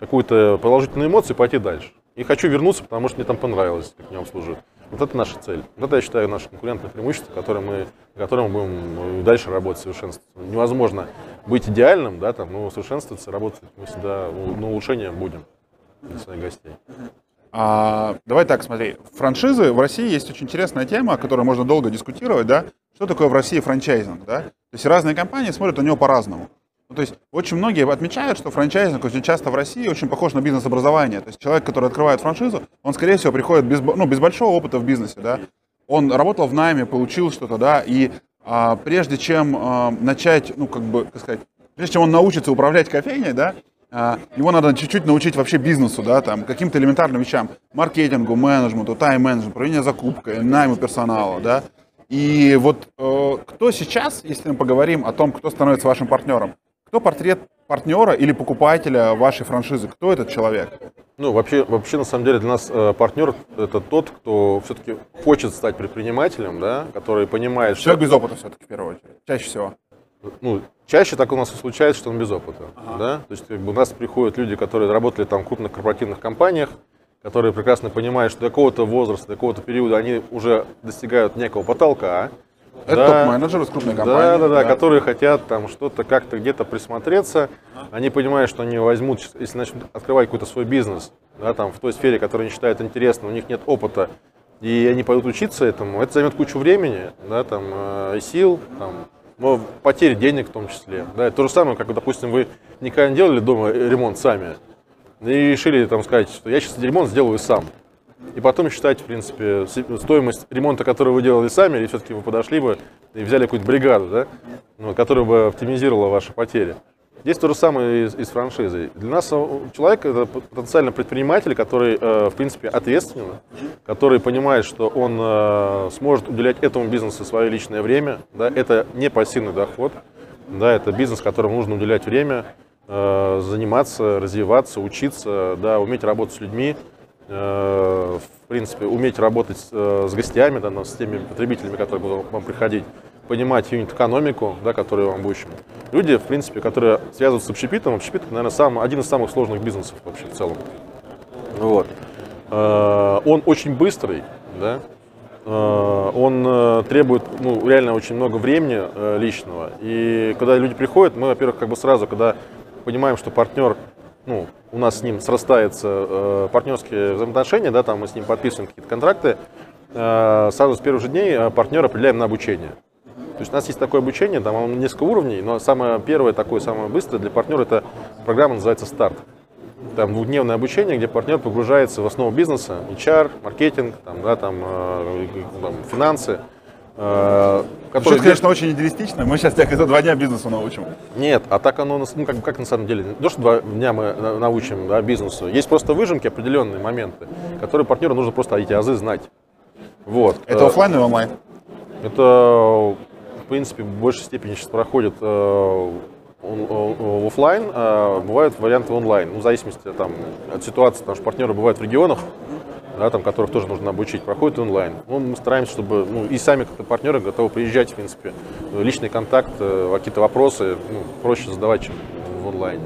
какую-то положительную эмоцию и пойти дальше. И хочу вернуться, потому что мне там понравилось, как меня обслуживают. Вот это наша цель. Вот это, я считаю, наше конкурентное преимущество, которое мы, на котором мы будем и дальше работать, совершенствоваться. Невозможно быть идеальным, да, там, но совершенствоваться, работать мы всегда на улучшение будем для своих гостей. А, давай так, смотри. Франшизы в России есть очень интересная тема, о которой можно долго дискутировать, да? Что такое в России франчайзинг, да? То есть разные компании смотрят на него по-разному. Ну, то есть очень многие отмечают, что франчайзинг очень часто в России очень похож на бизнес-образование. То есть человек, который открывает франшизу, он, скорее всего, приходит без, ну, без большого опыта в бизнесе, да? Он работал в найме, получил что-то, да, и а, прежде чем а, начать, ну, как бы, как сказать, прежде чем он научится управлять кофейней, да, а, его надо чуть-чуть научить вообще бизнесу, да, там, каким-то элементарным вещам, маркетингу, менеджменту, тайм-менеджменту, управлению закупкой, найму персонала, да. И вот э, кто сейчас, если мы поговорим о том, кто становится вашим партнером, кто портрет партнера или покупателя вашей франшизы, кто этот человек? Ну, вообще, вообще, на самом деле, для нас э, партнер это тот, кто все-таки хочет стать предпринимателем, да, который понимает, что... Человек без опыта все-таки, в первую очередь, чаще всего. Ну, чаще так у нас и случается, что он без опыта, да, то есть как бы, у нас приходят люди, которые работали там в крупных корпоративных компаниях, которые прекрасно понимают, что до какого-то возраста, до какого-то периода они уже достигают некого потолка, Это Да. топ-менеджер из крупной да, компании. да, да, которые хотят там что-то как-то где-то присмотреться. Они понимают, что они возьмут, если начнут открывать какой-то свой бизнес, да, там, в той сфере, которую они считают интересной, у них нет опыта, и они пойдут учиться этому, это займет кучу времени, да, там, э, сил, там, но потери денег в том числе. Да, это то же самое, как, допустим, вы никогда не делали дома ремонт сами, и решили там сказать, что я сейчас ремонт сделаю сам. И потом считать, в принципе, стоимость ремонта, который вы делали сами, или все-таки вы подошли бы и взяли какую-то бригаду, да, ну, которая бы оптимизировала ваши потери. Здесь то же самое и с, и с франшизой. Для нас э, человек это потенциально предприниматель, который, э, в принципе, ответственный, который понимает, что он э, сможет уделять этому бизнесу свое личное время. Да, это не пассивный доход, да, это бизнес, которому нужно уделять время, заниматься, развиваться, учиться, да, уметь работать с людьми, в принципе, уметь работать с, э, с гостями, да, с теми потребителями, которые будут вам приходить, понимать юнит-экономику, да, которую вам будущем. Люди, в принципе, которые связываются с общепитом, общепит, наверное, сам, один из самых сложных бизнесов вообще в целом. Вот. Э, Он очень быстрый, да, Э, он э, требует ну, реально очень много времени э, личного. И когда люди приходят, мы, во-первых, как бы сразу, когда понимаем, что партнер, ну, у нас с ним срастается э, партнерские взаимоотношения, да, там мы с ним подписываем какие-то контракты, э, сразу с первых же дней э, партнера определяем на обучение. То есть у нас есть такое обучение, там оно несколько уровней, но самое первое, такое самое быстрое для партнера, это программа называется «Старт». Там двухдневное обучение, где партнер погружается в основу бизнеса, HR, маркетинг, там, да, там, э, там, финансы. Э, Что, которые- конечно, очень идеалистично. Мы сейчас тебя за два дня бизнесу научим. Нет, а так оно, ну, как, как на самом деле, не то, что два дня мы на- научим да, бизнесу, есть просто выжимки, определенные моменты, которые партнеру нужно просто эти азы знать. Вот. Это Э, офлайн или онлайн? Это, в принципе, в большей степени сейчас проходит э, он- о- оффлайн, а бывают варианты онлайн. Ну, в зависимости там, от ситуации, потому что партнеры бывают в регионах, да, там, которых тоже нужно обучить, проходит онлайн. Ну, мы стараемся, чтобы ну, и сами как-то партнеры готовы приезжать, в принципе, личный контакт, э, какие-то вопросы ну, проще задавать, чем в онлайне.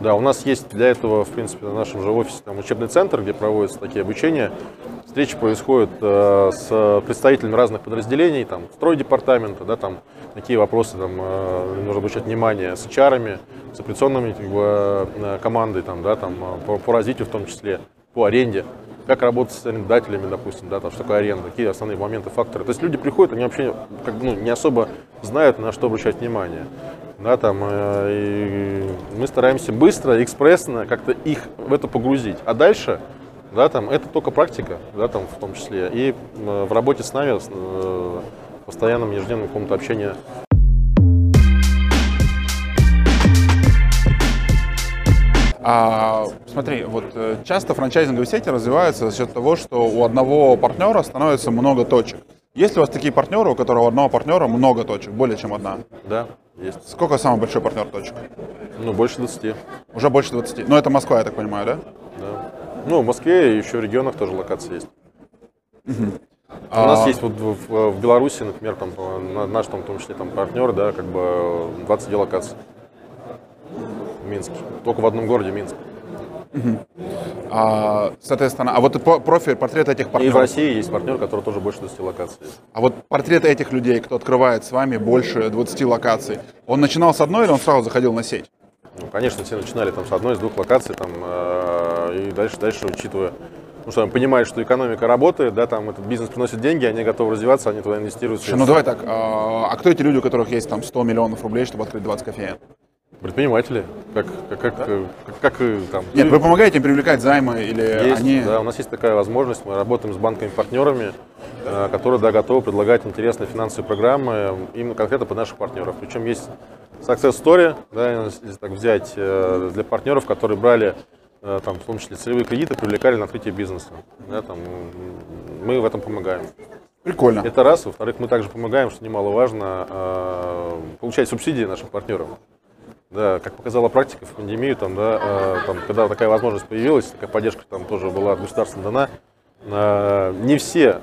Да, у нас есть для этого, в принципе, на нашем же офисе там учебный центр, где проводятся такие обучения. Встречи происходят э, с представителями разных подразделений, там, стройдепартамента, да, там, какие вопросы там, э, нужно обращать внимание с HR, с операционными как бы, э, командой, там, да, там, э, по, по развитию в том числе. по аренде, как работать с арендателями, допустим, да, там, что такое аренда, какие основные моменты, факторы. То есть люди приходят, они вообще как, ну, не особо знают, на что обращать внимание. Да, там, э, и мы стараемся быстро, экспрессно как-то их в это погрузить. А дальше, да, там, это только практика, да, там, в том числе. И э, в работе с нами, с, э, постоянном ежедневном каком-то общении А, смотри, вот э, часто франчайзинговые сети развиваются за счет того, что у одного партнера становится много точек. Есть ли у вас такие партнеры, у которого у одного партнера много точек, более чем одна? Да, есть. Сколько самый большой партнер точек? Ну, больше 20. Уже больше 20. Но это Москва, я так понимаю, да? Да. Ну, в Москве и еще в регионах тоже локации есть. А, У нас есть вот в, в- Беларуси, например, там на- наш там, в том числе там партнер, да, как бы э, 22 локаций в Минске. Только в одном городе Минск. а, соответственно, а вот профиль, портрет этих И в партнеров. России есть партнер, который тоже больше 20 локаций. А вот портрет этих людей, кто открывает с вами больше 20 локаций, он начинал с одной или он сразу заходил на сеть? Ну, конечно, все начинали там с одной, с двух локаций, там, э, и дальше, дальше, учитывая, ну что, они понимают, что экономика работает, да, там этот бизнес приносит деньги, они готовы развиваться, они туда инвестируют. Слушай, ну давай так, а, а кто эти люди, у которых есть там 100 миллионов рублей, чтобы открыть 20 кофеен? Предприниматели, как, как, как, э, как, как, э, там. Нет, вы помогаете им привлекать займы или Есть, они... да, у нас есть такая возможность. Мы работаем с банками-партнерами, э, которые да, готовы предлагать интересные финансовые программы именно конкретно под наших партнеров. Причем есть success story, да, если так взять, э, для партнеров, которые брали э, там, в том числе целевые кредиты, привлекали на открытие бизнеса. Да, там, мы в этом помогаем. Прикольно. Это раз. Во-вторых, мы также помогаем, что немаловажно, э, получать субсидии нашим партнерам. Да, как показала практика в пандемию, там, да, э, там, когда такая возможность появилась, такая поддержка там тоже была от государства дана, э, не все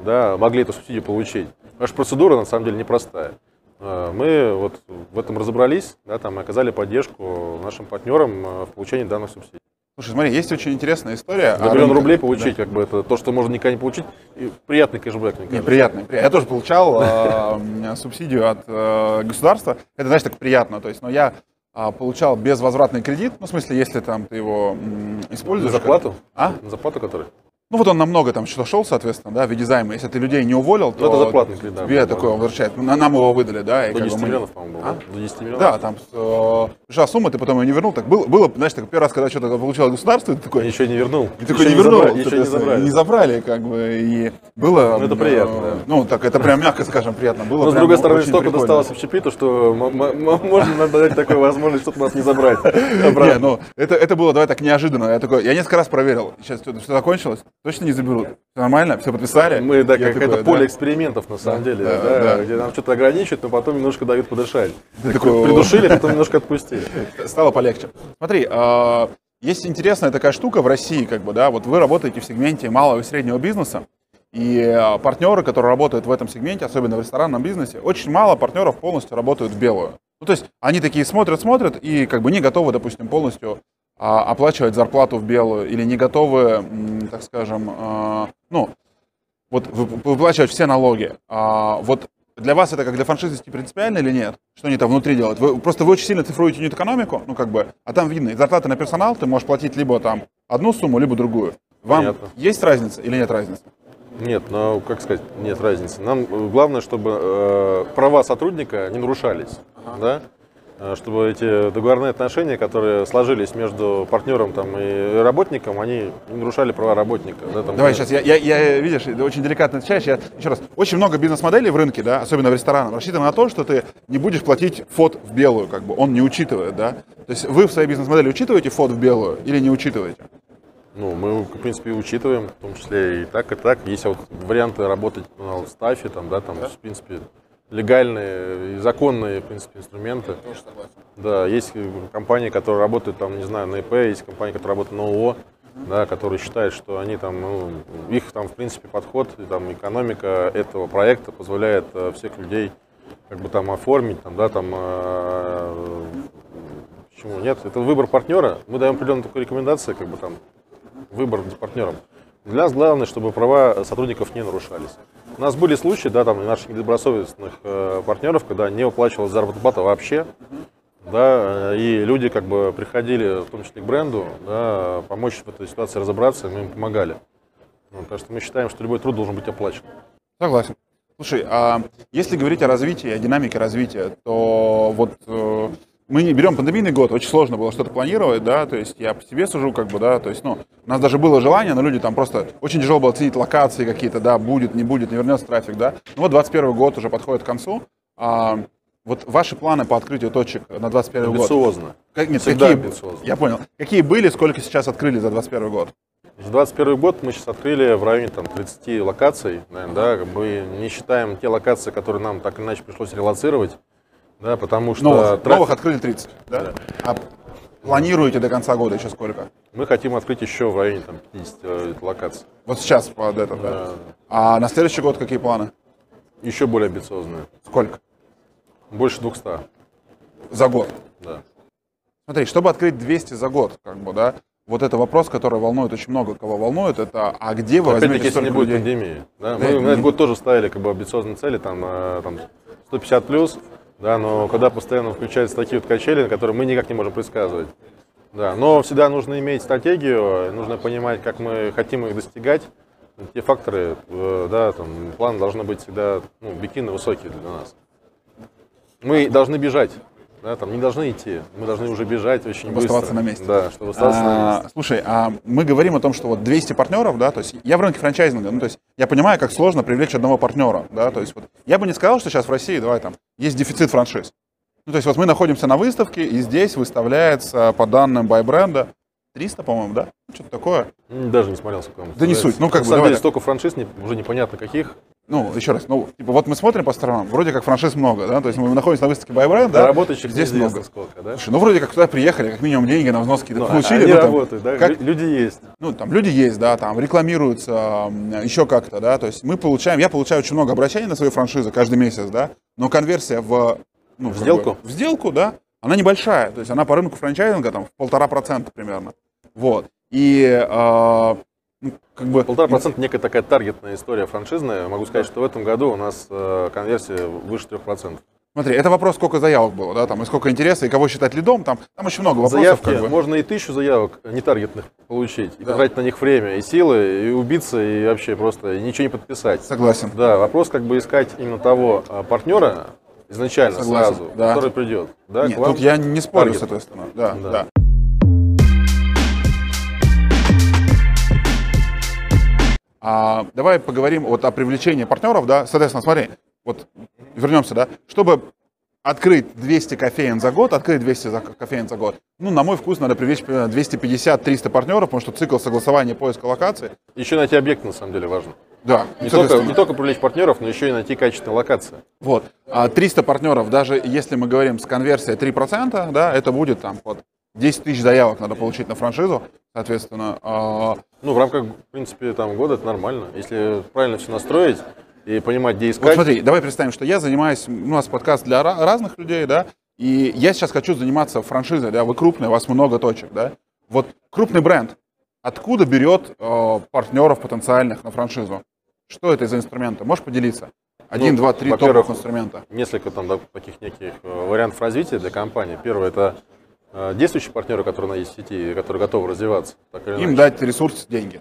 да, могли эту субсидию получить. Наша процедура на самом деле непростая. Э, Мы вот в этом разобрались, да, там, оказали поддержку нашим партнерам э, в получении данных субсидий. Слушай, смотри, есть очень интересная история. О миллион рублей получить, как бы это то, что можно никогда не получить, и приятный кэшбэк, мне Не, кажется. приятно. Я тоже получал э, субсидию от э, государства. Это, знаешь, так приятно. То есть, но я а, получал безвозвратный кредит. Ну, в смысле, если там ты его м, На используешь. зарплату? А? На зарплату который? Ну, вот он намного там что шел, соответственно, да, в виде займа. Если ты людей не уволил, то Ну, это зарплатный кредит, да, тебе такое возвращает. На- Нам его выдали, да. и До как бы 10 мы- миллионов, по-моему, было. А? До 10 миллионов? Да, там э, пришла сумма, ты потом ее не вернул. Так было, было, знаешь, так, первый раз, когда что-то получал государство, ты такой, Еще не вернул. И такой Еще не вернул, забрали, Еще не забрали. не забрали, как бы, и было... Ну, это м, приятно, э, да. Ну, так, это прям, мягко скажем, приятно было. Но, с другой стороны, столько прикольно. досталось общепиту, что можно нам дать такую возможность, чтобы нас не забрать. Не, ну, это, это было, давай так, неожиданно. Я такой, я несколько раз проверил. Сейчас что закончилось? Точно не заберут? Все нормально? Все подписали? Мы, да, Я как такой, это да. поле экспериментов, на самом деле, да, да, да. где нам что-то ограничивают, но потом немножко дают подышать. Такой. Придушили, потом немножко отпустили. Стало полегче. Смотри, э, есть интересная такая штука в России, как бы, да, вот вы работаете в сегменте малого и среднего бизнеса, и э, партнеры, которые работают в этом сегменте, особенно в ресторанном бизнесе, очень мало партнеров полностью работают в белую. Ну, то есть они такие смотрят, смотрят и как бы не готовы, допустим, полностью а, оплачивать зарплату в белую или не готовы, так скажем, э, ну, вот вы- выплачивать все налоги. А, вот для вас это как для франшизы принципиально или нет? Что они там внутри делают? Вы, просто вы очень сильно цифруете юнит-экономику, ну как бы, а там видно, зарплаты на персонал ты можешь платить либо там одну сумму, либо другую. Вам Понятно. есть разница или нет разницы? Нет, ну, как сказать, нет разницы. Нам э, главное, чтобы э, права сотрудника не нарушались, да? Э, чтобы эти договорные отношения, которые сложились между партнером там, и работником, они не нарушали права работника. Да, там, Давай сейчас, я, я, я, видишь, очень деликатно отвечаешь. Я, еще раз, очень много бизнес-моделей в рынке, да, особенно в ресторанах, рассчитано на то, что ты не будешь платить фот в белую, как бы, он не учитывает, да. То есть вы в своей бизнес-модели учитываете фот в белую или не учитываете? Ну, мы, в принципе, учитываем, в том числе и так, и так. Есть вот варианты работать на стафе, там, да, там, в принципе, легальные и законные, в принципе, инструменты. Да, есть э, компании, которые работают, там, не знаю, на ИП, есть компании, которые работают на ООО, да, которые считают, что они там, ну, их там, в принципе, подход, и, там, экономика этого проекта позволяет э, всех людей как бы там оформить, там, да, там, э, почему нет, это выбор партнера, мы даем определенные такие рекомендации, как бы там, выбор партнерам. Для нас главное, чтобы права сотрудников не нарушались. У нас были случаи, да, там, наших недобросовестных э, партнеров, когда не выплачивалась заработная вообще, да, э, и люди как бы приходили, в том числе к бренду, да, помочь в этой ситуации разобраться, мы им помогали. Ну, потому что мы считаем, что любой труд должен быть оплачен. Согласен. Слушай, а если говорить о развитии, о динамике развития, то вот э, мы не берем пандемийный год, очень сложно было что-то планировать, да, то есть я по себе сужу, как бы, да, то есть, ну, у нас даже было желание, но люди там просто, очень тяжело было оценить локации какие-то, да, будет, не будет, не вернется трафик, да. Ну вот 21 год уже подходит к концу, а, вот ваши планы по открытию точек на 21 год? Амбициозно. Как, нет, Всегда какие, амбициозно. Я понял. Какие были, сколько сейчас открыли за 21 год? За 2021 год мы сейчас открыли в районе там, 30 локаций. Наверное, да, бы не считаем те локации, которые нам так или иначе пришлось релацировать, да, потому что Новых, трафик- новых открыли 30, да? А планируете до конца года еще сколько? мы хотим открыть еще в районе там, 50 э, локаций. Вот сейчас под это, да? Да. А на следующий год какие планы? Еще более амбициозные. Сколько? Больше 200. За год. Да. Смотри, чтобы открыть 200 за год, как бы, да, вот это вопрос, который волнует очень много кого волнует, это а где вы Опять-таки, возьмете если не столько будет людей? пандемии. Да? Да, Мы на этот год тоже ставили как бы амбициозные цели, там, э, там 150 плюс, да, но когда постоянно включаются такие вот качели, которые мы никак не можем предсказывать. Да, но всегда нужно иметь стратегию, нужно понимать, как мы хотим их достигать. Те факторы, э, да, там, план должны быть всегда ну, объективно высокие для нас. Мы должны бежать, да, там, не должны идти, мы должны уже бежать очень Чтобы быстро. оставаться на месте. Да, чтобы оставаться на А, месте. слушай, а мы говорим о том, что вот 200 партнеров, да, то есть я в рынке франчайзинга, ну, то есть я понимаю, как сложно привлечь одного партнера, да, то есть вот я бы не сказал, что сейчас в России, давай там, есть дефицит франшиз. Ну, то есть вот мы находимся на выставке, и здесь выставляется по данным байбренда 300, по-моему, да? Ну, Что-то такое. Даже не смотрел, сколько там Да не суть, ну, как На бы, самом деле столько франшиз, не- уже непонятно каких. Ну, еще раз, ну, типа, вот мы смотрим по сторонам, вроде как франшиз много, да, то есть мы находимся на выставке байбренд, Да, работающих здесь много. сколько, да? Слушай, ну, вроде как туда приехали, как минимум деньги на взнос какие-то Ну, получили. они ну, там, работают, да? как- Лю- Люди есть. ну, там люди есть, да, там рекламируются, еще как-то, да, то есть мы получаем, я получаю очень много обращений на свои франшизы каждый месяц, да, но конверсия в, ну, как сделку? бы, в сделку, да, она небольшая, то есть она по рынку франчайзинга там в полтора процента примерно, вот, и э, как бы... Полтора процента некая такая таргетная история франшизная. Могу сказать, что в этом году у нас э, конверсия выше трех процентов. Смотри, это вопрос, сколько заявок было, да, там, и сколько интереса, и кого считать лидом, там, там очень много вопросов, Заявки как бы. можно и тысячу заявок нетаргетных получить, и Да. потратить на них время и силы, и убиться, и вообще просто ничего не подписать. Согласен. Да, вопрос как бы искать именно того а, партнера изначально Согласен, сразу, да. который придет. Да, Нет, тут я не спорю таргет. с этой стороны, да, да. Да. А, давай поговорим вот о привлечении партнеров, да, соответственно, смотри, вот вернемся, да, чтобы открыть 200 кофеин за год, открыть 200 за- кофеин за год, ну, на мой вкус, надо привлечь примерно 250-300 партнеров, потому что цикл согласования поиска локации, Еще найти объект на самом деле важно. да, Не только, не только привлечь партнеров, но еще и найти качественные локации. вот, а 300 партнеров, даже если мы говорим с конверсией 3%, да, это будет там вот 10 тысяч заявок надо получить на франшизу, соответственно, а, Ну, в рамках, в принципе, там, года это нормально. Если правильно все настроить и понимать, где Вот искать. смотри, давай представим, что я занимаюсь, у нас подкаст для ра- разных людей, да, и я сейчас хочу заниматься франшизой, да, вы крупные, у вас много точек, да. Вот крупный бренд, откуда берет э, партнеров потенциальных на франшизу? Что это за инструменты? Можешь поделиться? Один, Ну, два, три топовых инструмента. несколько там да, таких неких э, вариантов развития для компании. Первое это действующие партнеры, которые на есть в сети, которые готовы развиваться. Так или Им иначе. дать ресурс, деньги.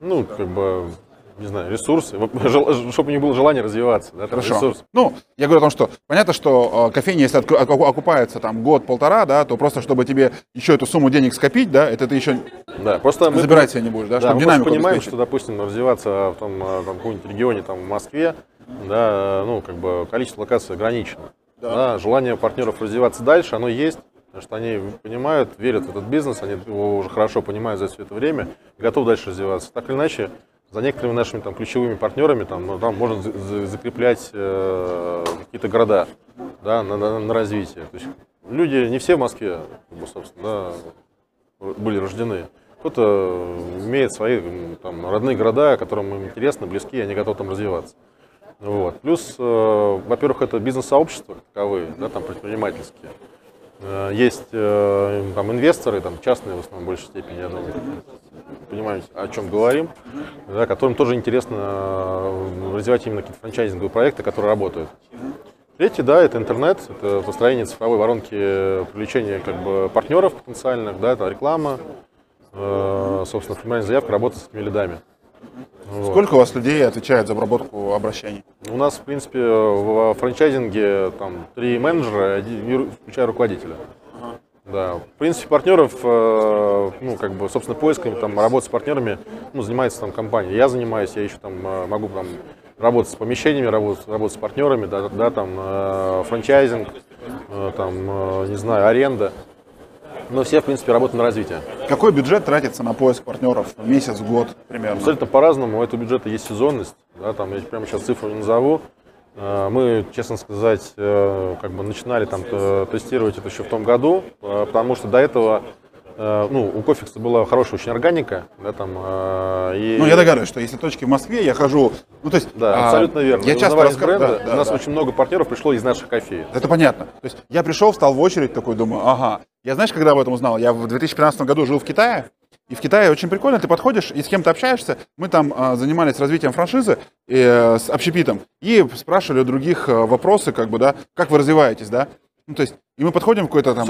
Ну, как бы, не знаю, ресурсы, чтобы не было желания развиваться. Да, там, Хорошо. ресурс. Ну, я говорю о том, что понятно, что э, кофейня, если окупается там год-полтора, да, то просто чтобы тебе еще эту сумму денег скопить, да, это ты еще Да, просто мы, забирать себе не будешь, да, да, чтобы мы динамику понимаем, обеспечить. что, допустим, развиваться в том, э, там, каком-нибудь регионе, там, в Москве, да, ну, как бы количество локаций ограничено. Да. желание партнеров развиваться дальше, оно есть, потому что они понимают, верят в этот бизнес, они его уже хорошо понимают за все это время готовы дальше развиваться. Так или иначе, за некоторыми нашими там, ключевыми партнерами там, ну, там можно за- за- закреплять э, какие-то города да, на, на- на развитие. То есть люди не все в Москве, собственно, да, были рождены. Кто-то имеет свои там, родные города, которым им интересно, близки, и они готовы там развиваться. Вот. Плюс, э, во-первых, это бизнес-сообщества таковые, да, там предпринимательские. Э, Есть э, там инвесторы, там частные в основном в большей степени, я думаю, понимаете, о чем говорим, да, которым тоже интересно э, развивать именно какие-то франчайзинговые проекты, которые работают. Третий, да, это интернет, это построение цифровой воронки привлечения как бы партнеров потенциальных, да, это реклама, собственно, формирование заявок, работа с этими лидами. Вот. Сколько у вас людей отвечает за обработку обращений? У нас, в принципе, в франчайзинге там три менеджера, включая руководителя. Да, в принципе, партнеров, э, ну, как бы, собственно, поисками, там, работа с партнерами, ну, занимается там компания. Я занимаюсь, я еще там э, могу там работать с помещениями, работать, работать с партнерами, да, да там, э, франчайзинг, там, не знаю, аренда. Но все, в принципе, работают на развитие. Какой бюджет тратится на поиск партнеров? Месяц, год примерно? Абсолютно по-разному. У этого бюджета есть сезонность. Да, там, я прямо сейчас цифру не назову. Э, мы, честно сказать, э, как бы начинали там тестировать это еще в том году, э, потому что до этого ну, у Кофикса была хорошая очень органика, да, там, и... Ну, я догадываюсь, что если точки в Москве, я хожу, ну, то есть... Да, а, абсолютно верно. Я часто рассказываю... Да, да, у нас да. очень много партнеров пришло из наших кофеев. Это понятно. То есть я пришел, встал в очередь, такой думаю, ага. Я знаешь, когда об этом узнал? Я в 2015 году жил в Китае, и в Китае очень прикольно, ты подходишь и с кем-то общаешься. Мы там а, занимались развитием франшизы э, с общепитом и спрашивали у других а, вопросы, как бы, да, как вы развиваетесь, да. Ну, то есть, и мы подходим в какой-то там...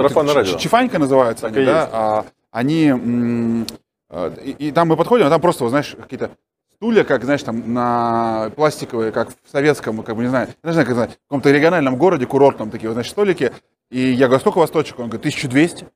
Чифанька называется так они, да. А, они... М- и, и там мы подходим, а там просто, знаешь, какие-то стулья, как, знаешь, там на пластиковые, как в советском, как бы, не знаю, не знаю, как знаю, в каком-то региональном городе, курортном, такие, вот, значит, столики. И я говорю, сколько у вас точек? Он говорит, 1200.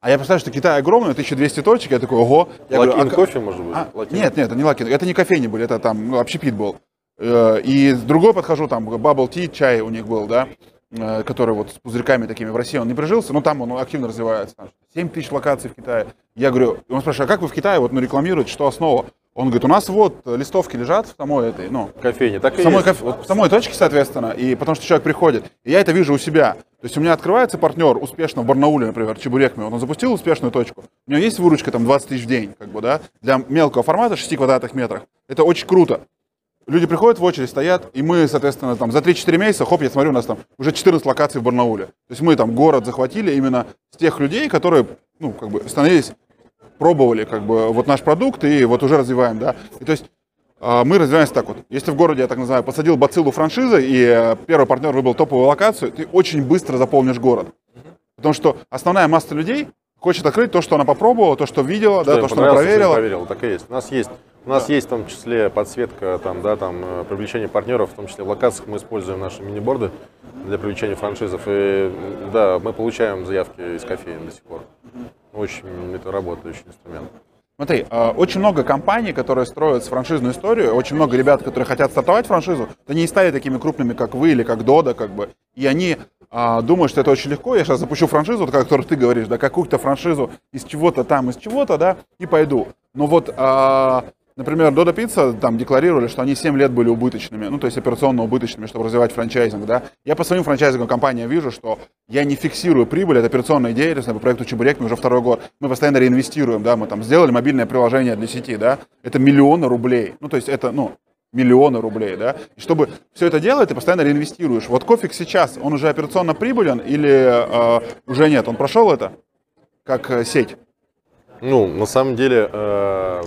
А я представляю, что Китай огромный, 1200 точек, я такой, ого. Я Luckin говорю, а, кофе, может быть? А, нет, нет, это не Luckin, это не кофейни были, это там ну, общепит был. Э, и другой подхожу, там bubble tea, чай у них был, да, э, который вот с пузырьками такими в России он не прижился, но там он активно развивается. 7 тысяч локаций в Китае. Я говорю, он спрашивает, а как вы в Китае вот, ну, рекламируете, что основа? Он говорит, у нас вот листовки лежат в самой этой, ну... Кофейне, так и самой, есть. Кофе, вот. В самой точке, соответственно, и потому что человек приходит. И я это вижу у себя. То есть у меня открывается партнер успешно в Барнауле, например, Чебурекми, вот он запустил успешную точку. У него есть выручка там 20 тысяч в день, как бы, да, для мелкого формата 6 квадратных метров. Это очень круто. Люди приходят в очередь, стоят, и мы, соответственно, там за 3-4 месяца, хоп, я смотрю, у нас там уже 14 локаций в Барнауле. То есть мы там город захватили именно с тех людей, которые, ну, как бы становились пробовали как бы вот наш продукт и вот уже развиваем, да. И то есть а, мы развиваемся так вот. Если в городе, я так называю, посадил бациллу франшизы, и э, первый партнер выбрал топовую локацию, ты очень быстро заполнишь город. Потому что основная масса людей хочет открыть то, что она попробовала, то, что видела, что да, то, что она проверила. проверила. Так и есть. У нас есть у нас да. есть в том числе подсветка, там, да, там, э, привлечение партнеров, в том числе в локациях мы используем наши мини-борды для привлечения франшизов. И да, мы получаем заявки из кофеин до сих пор. Очень это работающий инструмент. Смотри, а, очень много компаний, которые строят франшизную историю, очень много ребят, которые хотят стартовать франшизу, они не стали такими крупными, как вы или как Дода, как бы, и они а, думают, что это очень легко, я сейчас запущу франшизу, вот, о которой ты говоришь, да, какую-то франшизу из чего-то там, из чего-то, да, и пойду. Но вот а, Например, Dodo Pizza там декларировали, что они 7 лет были убыточными, ну, то есть операционно убыточными, чтобы развивать франчайзинг, да. Я по своим франчайзингам компаниям вижу, что я не фиксирую прибыль, это операционная деятельность, по проекту Чебурек мы уже второй год, мы постоянно реинвестируем, да, мы там сделали мобильное приложение для сети, да, это миллионы рублей, ну, то есть это, ну, миллионы рублей, да, и чтобы все это делать, ты постоянно реинвестируешь. Вот Кофик сейчас, он уже операционно прибылен или э, уже нет, он прошел это как э, сеть? Ну, на самом деле, э,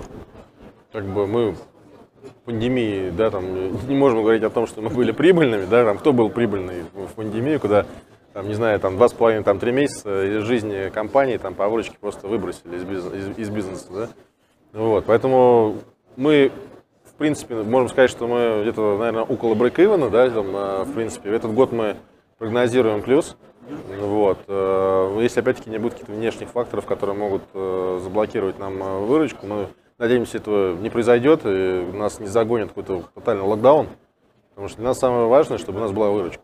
как бы мы в пандемии, да, там, не можем говорить о том, что мы были прибыльными, да, там, кто был прибыльный в пандемию, куда, там, не знаю, там, два с половиной, там, три месяца из жизни компании, там, по выручке просто выбросили из бизнеса, из, из бизнеса, да, вот, поэтому мы, в принципе, можем сказать, что мы где-то, наверное, около брейк-ивена, да, там, в принципе, в этот год мы прогнозируем плюс, вот. Э, если опять-таки не будет каких-то внешних факторов, которые могут э, заблокировать нам э, выручку, мы Надеемся, этого не произойдет, и нас не загонит какой-то тотальный локдаун. Потому что для нас самое важное, чтобы у нас была выручка.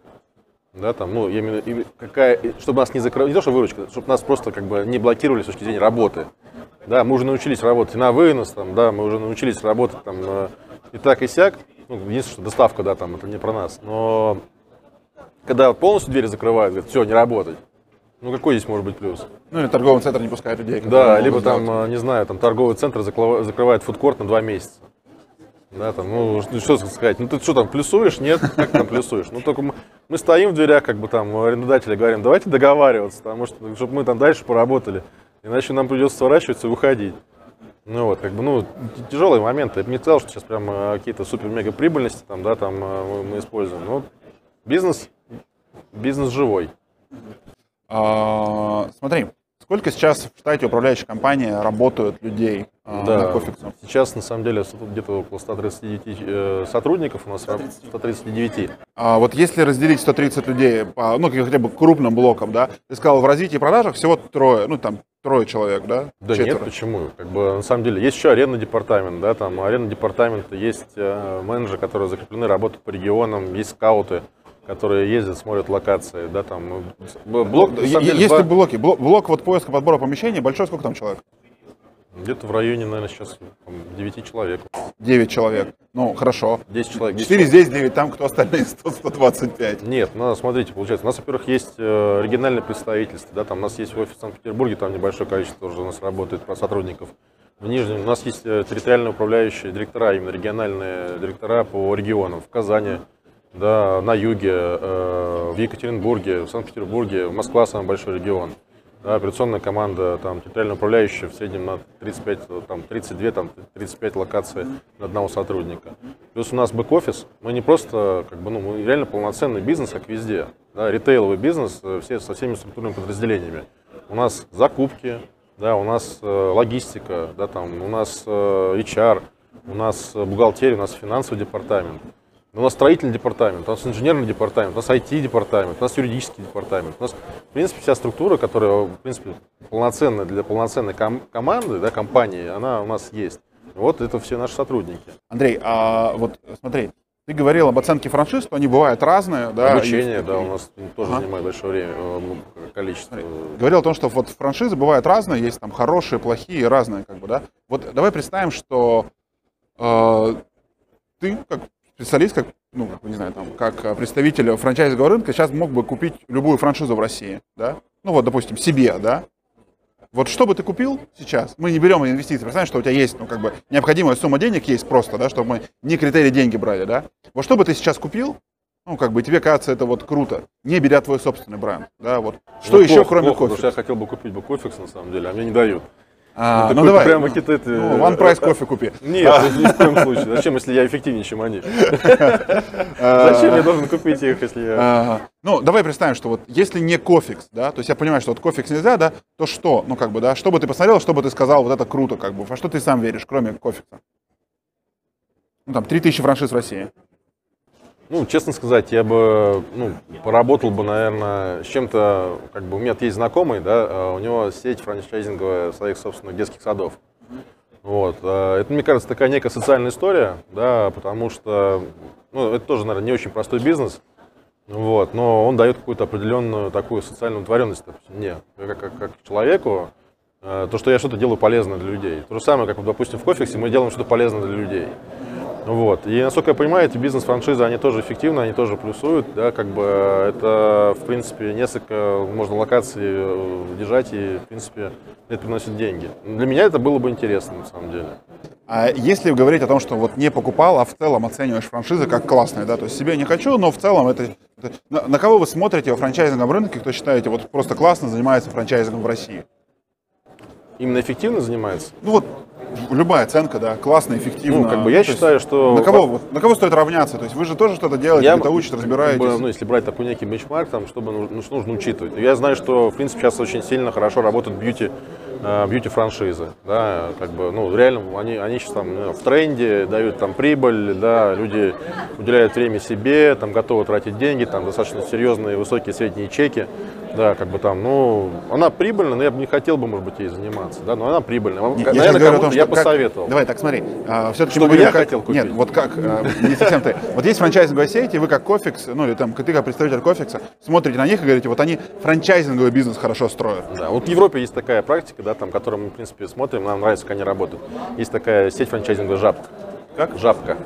Да, там, ну, именно, какая, чтобы нас не закрывали, не то, что выручка, чтобы нас просто как бы не блокировали с точки зрения работы. Да, мы уже научились работать на вынос, там, да, мы уже научились работать там и так, и сяк. Ну, единственное, что доставка, да, там, это не про нас. Но когда полностью двери закрывают, говорят, все, не работать, ну какой здесь может быть плюс? Ну или торговый центр не пускает людей. Да, либо там, сделать. не знаю, там торговый центр закрывает фудкорт на два месяца. Да, там, ну, что сказать, ну ты что там, плюсуешь? Нет, как там плюсуешь? Ну, только мы, мы стоим в дверях, как бы там, арендодатели говорим, давайте договариваться, потому что, чтобы мы там дальше поработали, иначе нам придется сворачиваться и выходить. Ну вот, как бы, ну, тяжелые моменты. Я бы не сказал, что сейчас прям какие-то супер-мега прибыльности там, да, там мы, мы используем. Но бизнес Бизнес живой. А, смотри, сколько сейчас в штате управляющей компании работают людей а, на Да, Кофиксу? сейчас на самом деле где-то около 139 э, сотрудников у нас, раб- 139. А вот если разделить 130 людей по, ну, хотя бы крупным блокам, да, ты сказал, в развитии и продажах всего трое, ну, там, трое человек, да? Да Четверо. нет, почему? Как бы на самом деле есть еще арендный департамент, да, там арендный департамент, есть э, менеджеры, которые закреплены, работают по регионам, есть скауты, которые ездят, смотрят локации, да, там ну, блок, Есть два- блоки? Блок, блок вот поиска подбора помещений большой, сколько там человек? где-то в районе, наверное, сейчас 9 человек, 9 человек. Ну, хорошо. 10 человек. 10 4 здесь, 9 там, кто остальные 100, 125. Нет, ну, смотрите, получается, у нас, во-первых, есть э, региональное представительство, да, там у нас есть офис в Санкт-Петербурге, там небольшое количество уже у нас работает про сотрудников. В Нижнем у нас есть э, территориально управляющие директора, именно региональные директора по регионам, в Казани, да, на юге, э, в Екатеринбурге, в Санкт-Петербурге, Москва самый большой регион. Да, операционная команда, там, территориально управляющая в среднем на 35, э, там, 32, там, 35 локаций на одного сотрудника. Плюс у нас бэк-офис, мы не просто, как бы, ну, мы реально полноценный бизнес, как везде. Да, ритейловый бизнес, э, все со всеми структурными подразделениями. У нас закупки, да, у нас э, логистика, да, там, у нас э, HR, у нас бухгалтерия, у нас финансовый департамент. У нас строительный департамент, у нас инженерный департамент, у нас IT-департамент, у нас юридический департамент. У нас, в принципе, вся структура, которая, в принципе, полноценная для полноценной ком- команды, да, компании, она у нас есть. Вот это все наши сотрудники. Андрей, а вот смотри, ты говорил об оценке франшиз, что они бывают разные, да? Обучение, и- да, у нас тоже Ага. занимает большое время, э, количество. Говорил о том, что вот франшизы бывают разные, есть там хорошие, плохие, разные, как бы, да? Вот давай представим, что э, ты, как специалист, как, ну, не знаю, там, как э, представитель франчайзингового рынка, сейчас мог бы купить любую франшизу в России, да? Ну вот, допустим, себе, да? Вот что бы ты купил сейчас? Мы не берем инвестиции. Представь, что у тебя есть, ну, как бы, необходимая сумма денег есть просто, да, чтобы мы не критерий деньги брали, да? Вот что бы ты сейчас купил, ну, как бы, тебе кажется, это вот круто, не беря твой собственный бренд, да, вот. Что Ну, еще, плохо, кроме плохо, кофе? Потому что я хотел бы купить бы Cofix, на самом деле, а мне не дают. А, Ну, ну, давай. прямо какие-то Ну, One Price Coffee купи. Нет, ни в коем случае. Зачем, если я эффективнее, чем они? А, Зачем я должен купить их, если я... а, Ну, давай представим, что вот если не Cofix, да, то есть я понимаю, что вот Cofix нельзя, да, то что? Ну, как бы, да, что бы ты посмотрел, что бы ты сказал, вот это круто, как бы, во что ты сам веришь, кроме Cofix а? Ну, там, 3000 франшиз в России. Ну, честно сказать, я бы ну, поработал бы, наверное, с чем-то, как бы у меня есть знакомый, да, а у него сеть франчайзинговая своих собственных детских садов. Вот. а Это, мне кажется, такая некая социальная история, да, потому что, ну, это тоже, наверное, не очень простой бизнес, вот, но он дает какую-то определенную такую социальную удовлетворенность мне, как, как, как человеку, э, то, что я что-то делаю полезное для людей. То же самое, как, допустим, в Кофиксе мы делаем что-то полезное для людей. Вот. И, насколько я понимаю, эти бизнес-франшизы, они тоже эффективны, они тоже плюсуют, да, как бы это, в принципе, несколько можно локаций э, держать, и, в принципе, это приносит деньги. Для меня это было бы интересно, на самом деле. А если говорить о том, что вот не покупал, а в целом оцениваешь франшизы как классные, да, то есть себе не хочу, но в целом это... это- на, на кого вы смотрите во франчайзинговом рынке, кто считаете вот просто классно занимается франчайзингом в России? Именно эффективно занимается? Ну вот любая оценка, да, классно, эффективно. Ну, как бы я то есть считаю, что... На кого, вот, на кого стоит равняться? То есть вы же тоже что-то делаете, Я, где-то учите, как разбираетесь. бы, ну, если брать такой некий бенчмарк, там, чтобы ну, что нужно учитывать. Я знаю, что, в принципе, сейчас очень сильно хорошо работают бьюти, э, бьюти-франшизы. Да, как бы, ну, реально, они, они сейчас там ну, в тренде, дают там прибыль, да, люди уделяют время себе, там, готовы тратить деньги, там, достаточно серьезные, высокие средние чеки. Да, как бы там, ну, она прибыльная, но я бы не хотел бы, может быть, ей заниматься, да, но она прибыльная. Я Наверное, сейчас говорю о том, кому-то я что как- посоветовал. Давай так, смотри. все-таки Чтобы я хотел купить. Нет, вот как, а, не совсем ты. Вот есть франчайзинговая сеть, и вы как Кофикс, ну или там ты как представитель Кофикса, смотрите на них и говорите, вот они франчайзинговый бизнес хорошо строят. Да, вот в Европе есть такая практика, да, там, которую мы, в принципе, смотрим, нам нравится, как они работают. Есть такая сеть франчайзинга «Жабка». Как? «Жабка».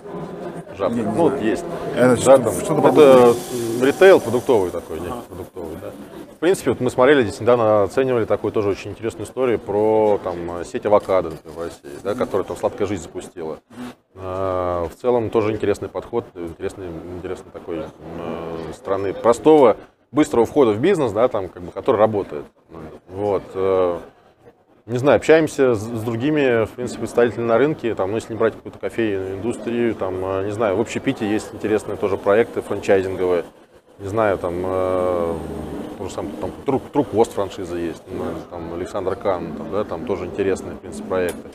«Жабка». Ну, вот есть. Это Да, что- там, что-то это ритейл продуктовый такой, некий продуктовый, да. Принципе, вот мы смотрели, здесь недавно оценивали такую тоже очень интересную историю про там, сеть авокадо, например, в России, да, которая там «Сладкая жизнь» запустила. А, В целом тоже интересный подход, интересный, интересный такой э, страны простого, быстрого входа в бизнес, да, там, как бы, который работает. Вот. э, Не знаю, общаемся с, с другими, в принципе, представителями на рынке, там, ну, если не брать какую-то кофейную индустрию, там, э, не знаю, в общепите есть интересные тоже проекты франчайзинговые. не знаю, там, тоже сам, там Тру, Трукост франшиза есть, ну, там Александр Кан, там, да, там тоже интересные, в принципе, проекты.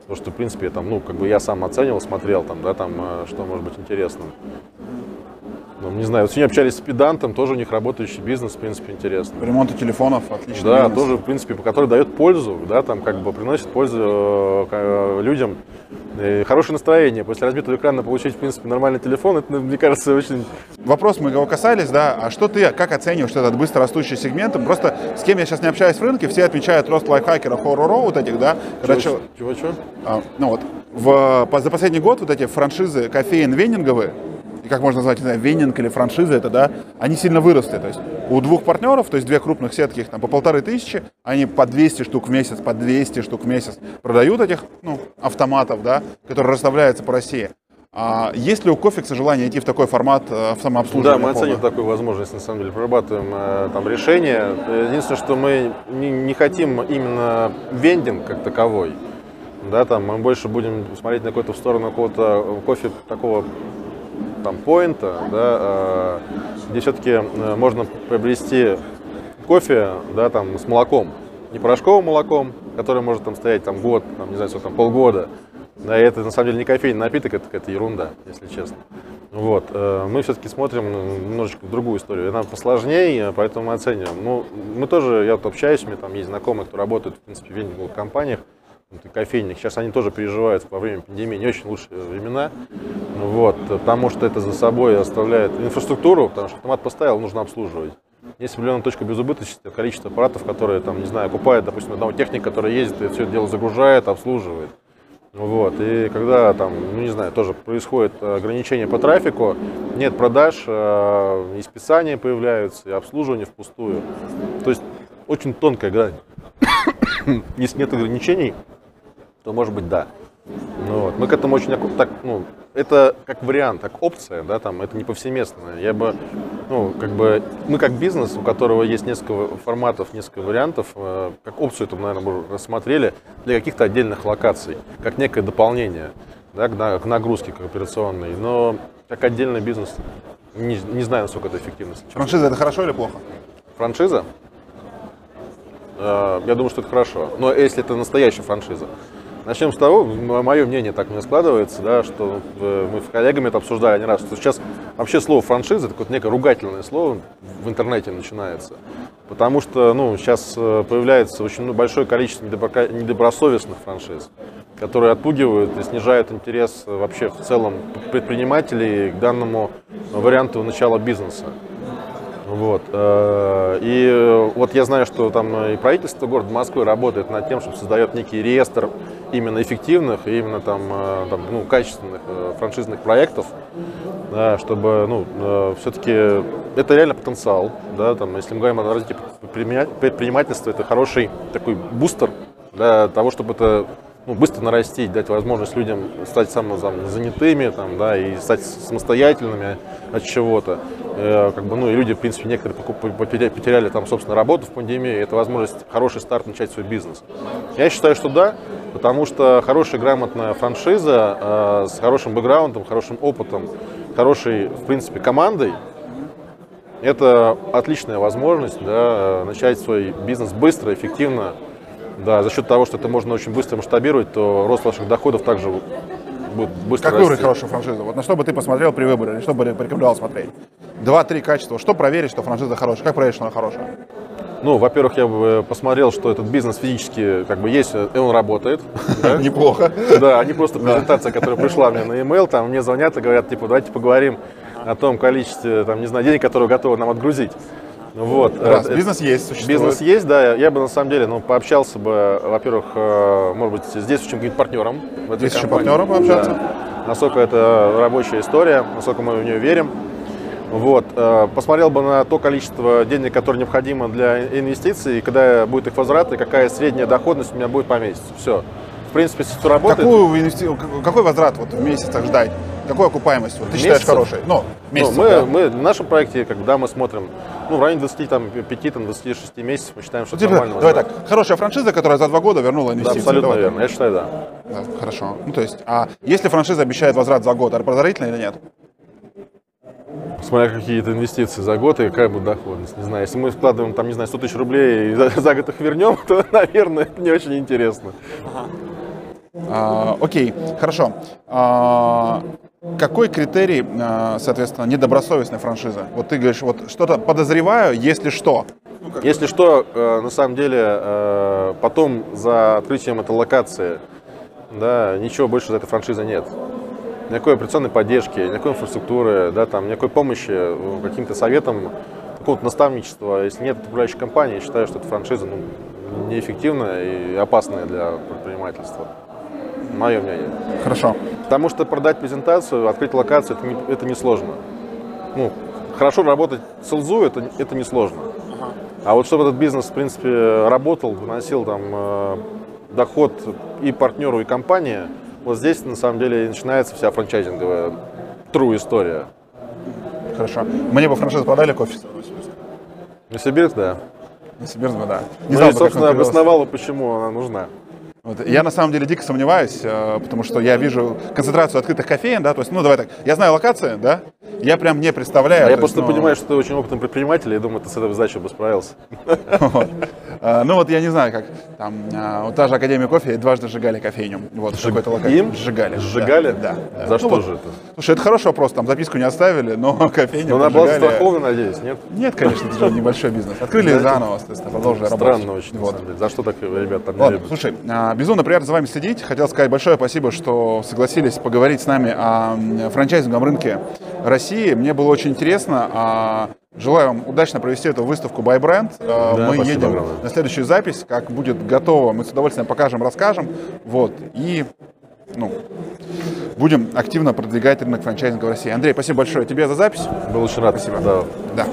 Потому что, в принципе, там, ну, как бы я сам оценивал, смотрел, там, да, там, э, что может быть интересным. Ну, не знаю, вот сегодня общались с педантом, тоже у них работающий бизнес, в принципе, интересно. По ремонту телефонов отлично. Да, тоже, в принципе, который дает пользу, да, там как бы приносит пользу э, к- людям. И хорошее настроение. После разбитого экрана получить, в принципе, нормальный телефон, это, мне кажется, очень... Вопрос мы его касались, да, а что ты, как оцениваешь этот быстро растущий сегмент? Просто с кем я сейчас не общаюсь в рынке, все отмечают рост лайфхакеров, хоррор вот этих, да, чё- Чего, чего? А, ну вот, в, за последний год вот эти франшизы кофеин вендинговые, и как можно назвать, не знаю, вендинг или франшизы это, да, они сильно выросли. То есть у двух партнеров, то есть две крупных сетки, их там по полторы тысячи, они по 200 штук в месяц, по 200 штук в месяц продают этих, ну, автоматов, да, которые расставляются по России. А есть ли у Кофикса желание идти в такой формат э, в Да, самообслуживание? мы оценим полное? такую возможность, на самом деле, прорабатываем э, там решение. Единственное, что мы не, не хотим именно вендинг как таковой. Да, там мы больше будем смотреть на какую-то в сторону какого-то кофе такого там поинта, да, э, где все-таки можно приобрести кофе, да, там с молоком, не порошковым молоком, который может там стоять там год, там, не знаю, сколько там, полгода. Да, и это на самом деле не кофейный напиток, это какая-то ерунда, если честно. Вот, э, мы все-таки смотрим немножечко в другую историю. Нам посложнее, поэтому мы оцениваем. Ну, мы тоже, я вот общаюсь, у меня там есть знакомые, кто работают, в принципе, в вендинговых компаниях, и кофейник. Сейчас они тоже переживают во время пандемии не очень лучшие времена. Вот, потому что это за собой оставляет инфраструктуру, потому что автомат поставил, нужно обслуживать. Есть определенная точка безубыточности, количество аппаратов, которые, там, не знаю, купает, допустим, одного техника, который ездит и все это дело загружает, обслуживает. Вот, и когда там, ну не знаю, тоже происходит ограничение по трафику, нет продаж, э, и списания появляются, и обслуживание впустую. То есть очень тонкая грань. Если нет ограничений, то может быть да. Ну, вот. Мы к этому очень так, ну, это как вариант, как опция, да, там, это не повсеместно. Я бы, ну, как бы, мы как бизнес, у которого есть несколько форматов, несколько вариантов, э, как опцию это, наверное, бы рассмотрели для каких-то отдельных локаций, как некое дополнение, да, к, на- к нагрузке к операционной. Но как отдельный бизнес, не, не знаю, насколько это эффективно. Франшиза это хорошо или плохо? Франшиза? Э, Я думаю, что это хорошо. Но если это настоящая франшиза. Начнем с того, мое мнение так мне складывается, да, что э, мы с коллегами это обсуждали не раз, что сейчас вообще слово франшиза, это какое-то некое ругательное слово в интернете начинается. Потому что ну, сейчас э, появляется очень ну, большое количество недобросовестных франшиз, которые отпугивают и снижают интерес э, вообще в целом предпринимателей к данному варианту начала бизнеса. Вот. э, И э, вот я знаю, что там и правительство города Москвы работает над тем, чтобы создает некий реестр именно эффективных и именно там, э, там, ну, качественных э, франшизных проектов, да, чтобы ну, все-таки это реально потенциал. Да, там, если мы говорим о развитии предпринимательства, это хороший такой бустер для того, чтобы это ну, быстро нарастить, дать возможность людям стать самозанятыми там, да, и стать самостоятельными от чего-то. Э, как бы, ну, и люди, в принципе, некоторые покуп- потеря- потеряли там, собственно, работу в пандемии. Это возможность, хороший старт начать свой бизнес. Я считаю, что да, потому что хорошая, грамотная франшиза э, с хорошим бэкграундом, хорошим опытом, хорошей, в принципе, командой, это отличная возможность да, начать свой бизнес быстро, эффективно. Да, за счет того, что это можно очень быстро масштабировать, то рост ваших доходов также будет быстро Как выбрать хорошую франшизу? Вот на что бы ты посмотрел при выборе, или что бы порекомендовал смотреть? Два-три качества. Что проверить, что франшиза хорошая? Как проверить, что она хорошая? Ну, во-первых, я бы посмотрел, что этот бизнес физически как бы есть, и он работает. Неплохо. Да, а не просто презентация, которая пришла мне на e-mail, там мне звонят и говорят, типа, давайте поговорим о том количестве, там, не знаю, денег, которые готовы нам отгрузить. Вот. Раз, Э, бизнес есть, существует. Бизнес есть, да. Я бы на самом деле, ну, пообщался бы, во-первых, э, может быть, с действующим каким-то партнером в этой Действующим компании. партнером пообщаться? Да. Насколько это рабочая история, насколько мы в нее верим. Вот. э, Посмотрел бы на то количество денег, которое необходимо для инвестиций, и когда будет их возврат, и какая средняя доходность у меня будет по месяцу. Все. В принципе, все работает. Какую инвести- Какой возврат вот в месяцах ждать? Какой окупаемость? Вот ты считаешь хорошей? Ну, Ну, месяцев, мы, да. мы в нашем проекте, когда мы смотрим, ну, в районе 25-26 месяцев, мы считаем, что Ну, это типа, нормально. давай так, хорошая франшиза, которая за два года вернула Да, инвестиции. абсолютно Давай верно. Я считаю, да. Да, хорошо. Ну, то есть, а если франшиза обещает возврат за год, это подозрительно или нет? Смотря какие-то инвестиции за год и какая будет доходность. Не знаю, если мы вкладываем там, не знаю, 100 тысяч рублей и за, за год их вернем, то, наверное, это не очень интересно. А, окей, хорошо. А, какой критерий, а, соответственно, недобросовестной франшизы? Вот ты говоришь, вот что-то подозреваю, если что. Если что, э, на самом деле, э, потом за открытием этой локации, да, ничего больше за этой франшизы нет. Никакой операционной поддержки, никакой инфраструктуры, да, там, никакой помощи э, каким-то советам, какого-то наставничества. Если нет управляющей компании, я считаю, что эта франшиза ну, неэффективная и опасная для предпринимательства. Мое мнение. Хорошо. Потому что продать презентацию, открыть локацию, это, не, это несложно. Ну, хорошо работать с ЛЗУ, это, это несложно. А вот чтобы этот бизнес, в принципе, работал, выносил там э, доход и партнеру, и компании, вот здесь, на самом деле, и начинается вся франчайзинговая true история. Хорошо. Мне бы франшизу продали кофе. Новосибирск, да. Новосибирск да. Не знал ну, и, как он собственно, обосновала, почему она нужна. Вот. Я на самом деле дико сомневаюсь, э, потому что я вижу концентрацию открытых кофеин, да, то есть, ну давай так, я знаю локации, да, я прям не представляю. А я есть, просто ну, понимаю, что ты очень опытный предприниматель, и думаю, ты с этой задачей бы справился. вот. Э, Ну вот я не знаю, как там, э, вот та же Академия кофе дважды сжигали кофейню, вот, в какой-то локации. Им? Сжигали. Сжигали? Да. да. За Ну что вот, же это? Слушай, это хороший вопрос, там записку не оставили, но кофейню Ну, она была застрахована, надеюсь, нет? Нет, конечно, это же небольшой бизнес. Открыли заново, соответственно, продолжили работать. Странно очень, Вот. За что так ребят там не Ладно, слушай, а, безумно приятно за вами следить. Хотел сказать большое спасибо, что согласились поговорить с нами о франчайзинговом рынке России. Мне было очень интересно. Желаю вам удачно провести эту выставку by Brand. А, Да, Мы едем огромное. на следующую запись. Как будет готово, мы с удовольствием покажем, расскажем. Вот. И ну, будем активно продвигать рынок франчайзинга в России. Андрей, спасибо большое тебе за запись. Был очень рад. Спасибо. Да. Да.